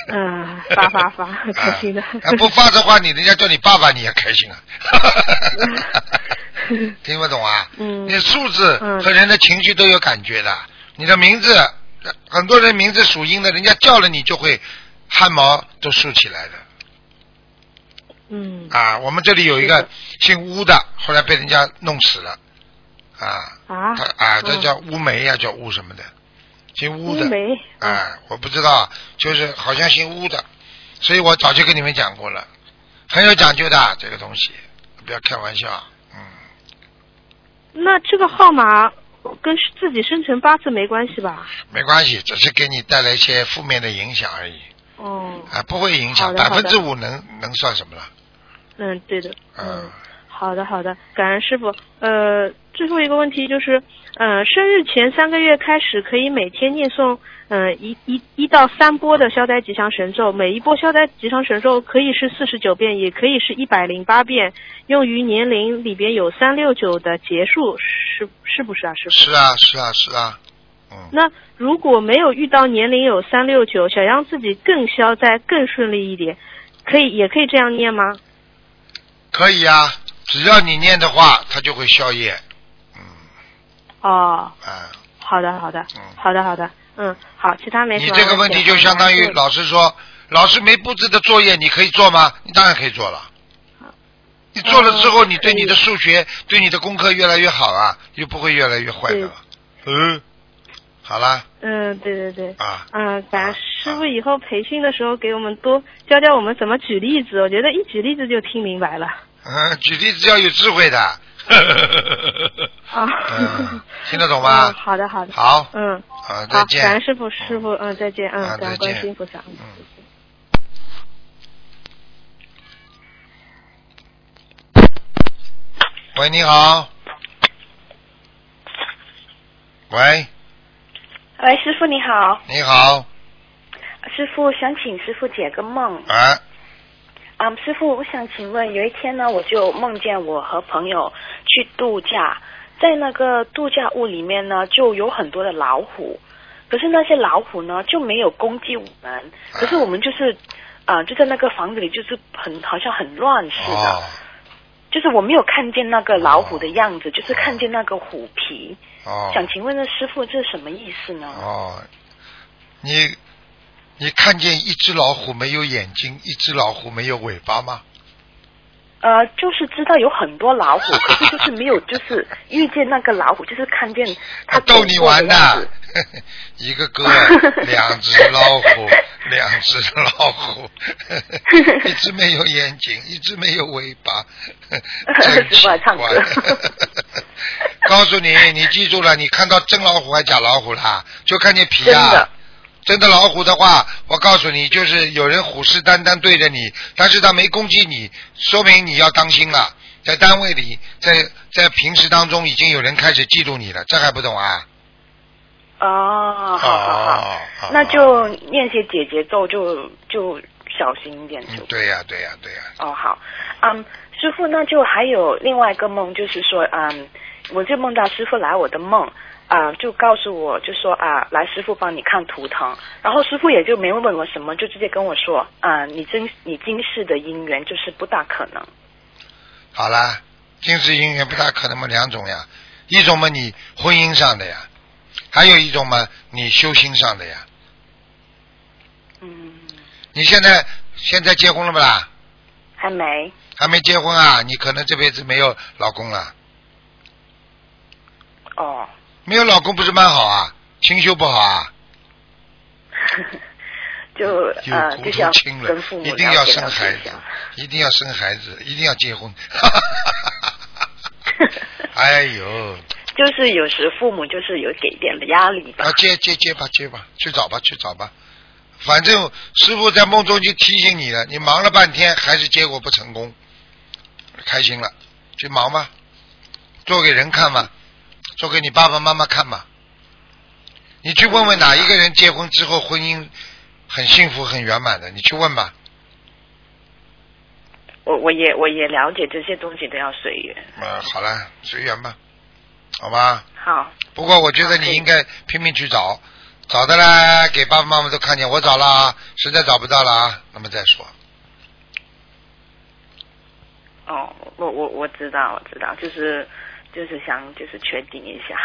嗯，发发发，开心的。啊，不发的话，你人家叫你爸爸，你也开心啊。听不懂啊？嗯。你数字嗯和人的情绪都有感觉的。你的名字，很多人名字属阴的，人家叫了你就会汗毛都竖起来的。嗯。啊，我们这里有一个姓乌的，后来被人家弄死了。啊。啊。他啊，这嗯叫乌梅呀、叫乌什么的，姓乌的。乌梅啊，我不知道，就是好像姓乌的，所以我早就跟你们讲过了，很有讲究的这个东西，不要开玩笑。那这个号码跟自己生辰八字没关系吧？没关系，只是给你带来一些负面的影响而已，哦，啊，不会影响，的百分之五能能算什么了？嗯，对的。嗯，好的，好的，感恩师傅。呃，最后一个问题就是，呃，生日前三个月开始可以每天念诵，呃，一一一到三波的消灾吉祥神咒，每一波消灾吉祥神咒可以是四十九遍，也可以是一百零八遍，用于年龄里边有三六九的结束，是是不是啊，师傅？是啊，是啊，是啊，嗯那如果没有遇到年龄有三六九，想让自己更消灾、更顺利一点，可以也可以这样念吗？可以啊，只要你念的话，它就会消业。嗯哦，啊，好的，好的，好的，好的，嗯，好，其他没什么你这个问题就相当于老师说，老师没布置的作业，你可以做吗？你当然可以做了。你做了之后，你对你的数学、对你的功课越来越好啊，就不会越来越坏的了。嗯，好啦，嗯，对对对，啊，嗯，感恩师傅以后培训的时候给我们多教教我们怎么举例子，我觉得一举例子就听明白了。嗯，举例子要有智慧的。啊，嗯，听得懂吗嗯？好的，好的。好嗯，好，再，见。感恩师傅，师傅，嗯，再见，嗯，啊感恩再见观世音菩萨。嗯喂，你好。喂，喂，师傅你好，你好，师傅想请师傅解个梦。啊，嗯，师傅，我想请问，有一天呢，我就梦见我和朋友去度假，在那个度假屋里面呢，就有很多的老虎，可是那些老虎呢就没有攻击我们，可是我们就是，呃，就在那个房子里，就是很好像很乱似的。哦，就是我没有看见那个老虎的样子，就是看见那个虎皮。哦想请问那，师傅这是什么意思呢？哦，你你看见一只老虎没有眼睛，一只老虎没有尾巴吗？呃，就是知道有很多老虎，可是就是没有，就是遇见那个老虎，就是看见他逗你玩的。一个哥，两只老虎，两只老虎，一只没有眼睛，一只没有尾巴，真奇怪歌。告诉你，你记住了，你看到真老虎还假老虎啦？就看见皮啊真的。老虎的话，我告诉你，就是有人虎视眈眈对着你，但是他没攻击你，说明你要当心了。在单位里，在在平时当中，已经有人开始嫉妒你了，这还不懂啊？哦，好好好，哦那就念些解节奏就就小心一点就。嗯，对呀、对呀、对呀、哦，好，嗯，师傅，那就还有另外一个梦，就是说，嗯，我就梦到师傅来我的梦，啊、就告诉我，就说啊、来师傅帮你看图腾，然后师傅也就没问我什么，就直接跟我说，啊、你今你今世的姻缘就是不大可能，好啦，今世姻缘不大可能嘛，两种呀，一种嘛你婚姻上的呀，还有一种嘛你修心上的呀。嗯，你现在现在结婚了不啦？还没，还没结婚啊？你可能这辈子没有老公了。哦，没有老公不是蛮好啊？清修不好啊？就有呃，骨就像父，母一定要生孩子一定要生孩子，一定要结婚。哎呦，就是有时父母就是有给点的压力吧啊，，接接接吧，接吧，去找吧，去找吧。反正师傅在梦中就提醒你了，你忙了半天还是结果不成功，开心了，去忙吧，做给人看嘛，做给你爸爸妈妈看吧。你去问问哪一个人结婚之后婚姻很幸福很圆满的，你去问吧。我我也我也了解这些东西都要随缘，嗯，好了，随缘吧，好吧。好，不过我觉得你应该拼命去找，找的啦，给爸爸妈妈都看见，我找了啊，实在找不到了啊，那么再说。哦，我我我知道，我知道，就是就是想就是确定一下。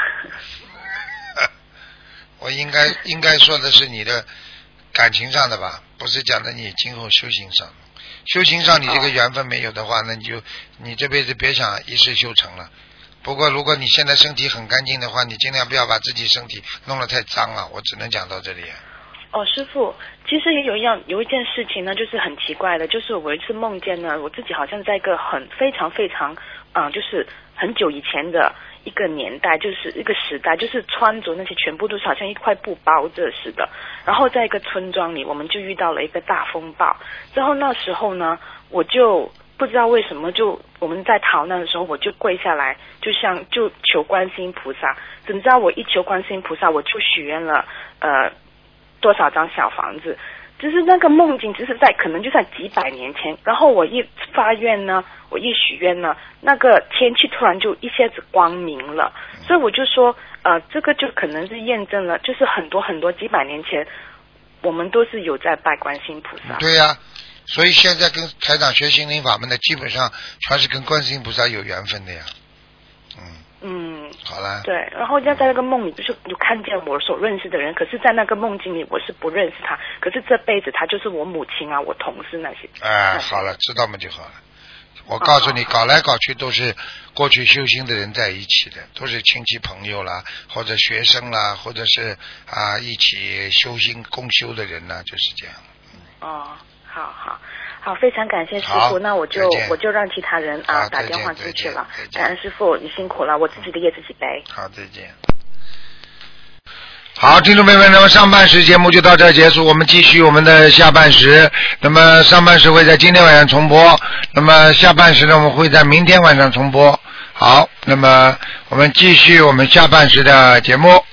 我应该应该说的是你的感情上的吧，不是讲的你今后修行上。修行上你这个缘分没有的话，那你就你这辈子别想一世修成了。不过如果你现在身体很干净的话，你尽量不要把自己身体弄得太脏了。我只能讲到这里。哦，师傅，其实也有一样有一件事情呢，就是很奇怪的，就是我一次梦见呢，我自己好像在一个很非常非常，嗯、就是很久以前的一个年代，就是一个时代，就是穿着那些全部都是好像一块布包着似的。然后在一个村庄里，我们就遇到了一个大风暴。之后那时候呢，我就不知道为什么就我们在逃难的时候，我就跪下来，就像就求观世音菩萨。怎知道我一求观世音菩萨，我就许愿了，呃。多少张小房子，只是那个梦境，只是在可能就在几百年前。然后我一发愿呢，我一许愿呢，那个天气突然就一下子光明了，所以我就说，呃，这个就可能是验证了，就是很多很多几百年前，我们都是有在拜观世音菩萨。对呀、所以现在跟台长学心灵法门的，基本上全是跟观世音菩萨有缘分的呀。嗯，嗯，好了。对，然后要在那个梦里，就是就看见我所认识的人，可是，在那个梦境里，我是不认识他，可是这辈子他就是我母亲啊，我同事那些。哎，好了，知道嘛就好了。我告诉你，搞来搞去都是过去修心的人在一起的，都是亲戚朋友啦，或者学生啦，或者是啊一起修心共修的人呐，就是这样。哦，好好好，非常感谢师傅，那我就我就让其他人啊打电话出去了感恩师傅，你辛苦了，我自己的业自己背。好，再见。好，听众朋友们，那么上半时节目就到这儿结束，我们继续我们的下半时。那么上半时会在今天晚上重播，那么下半时呢，我们会在明天晚上重播。好，那么我们继续我们下半时的节目。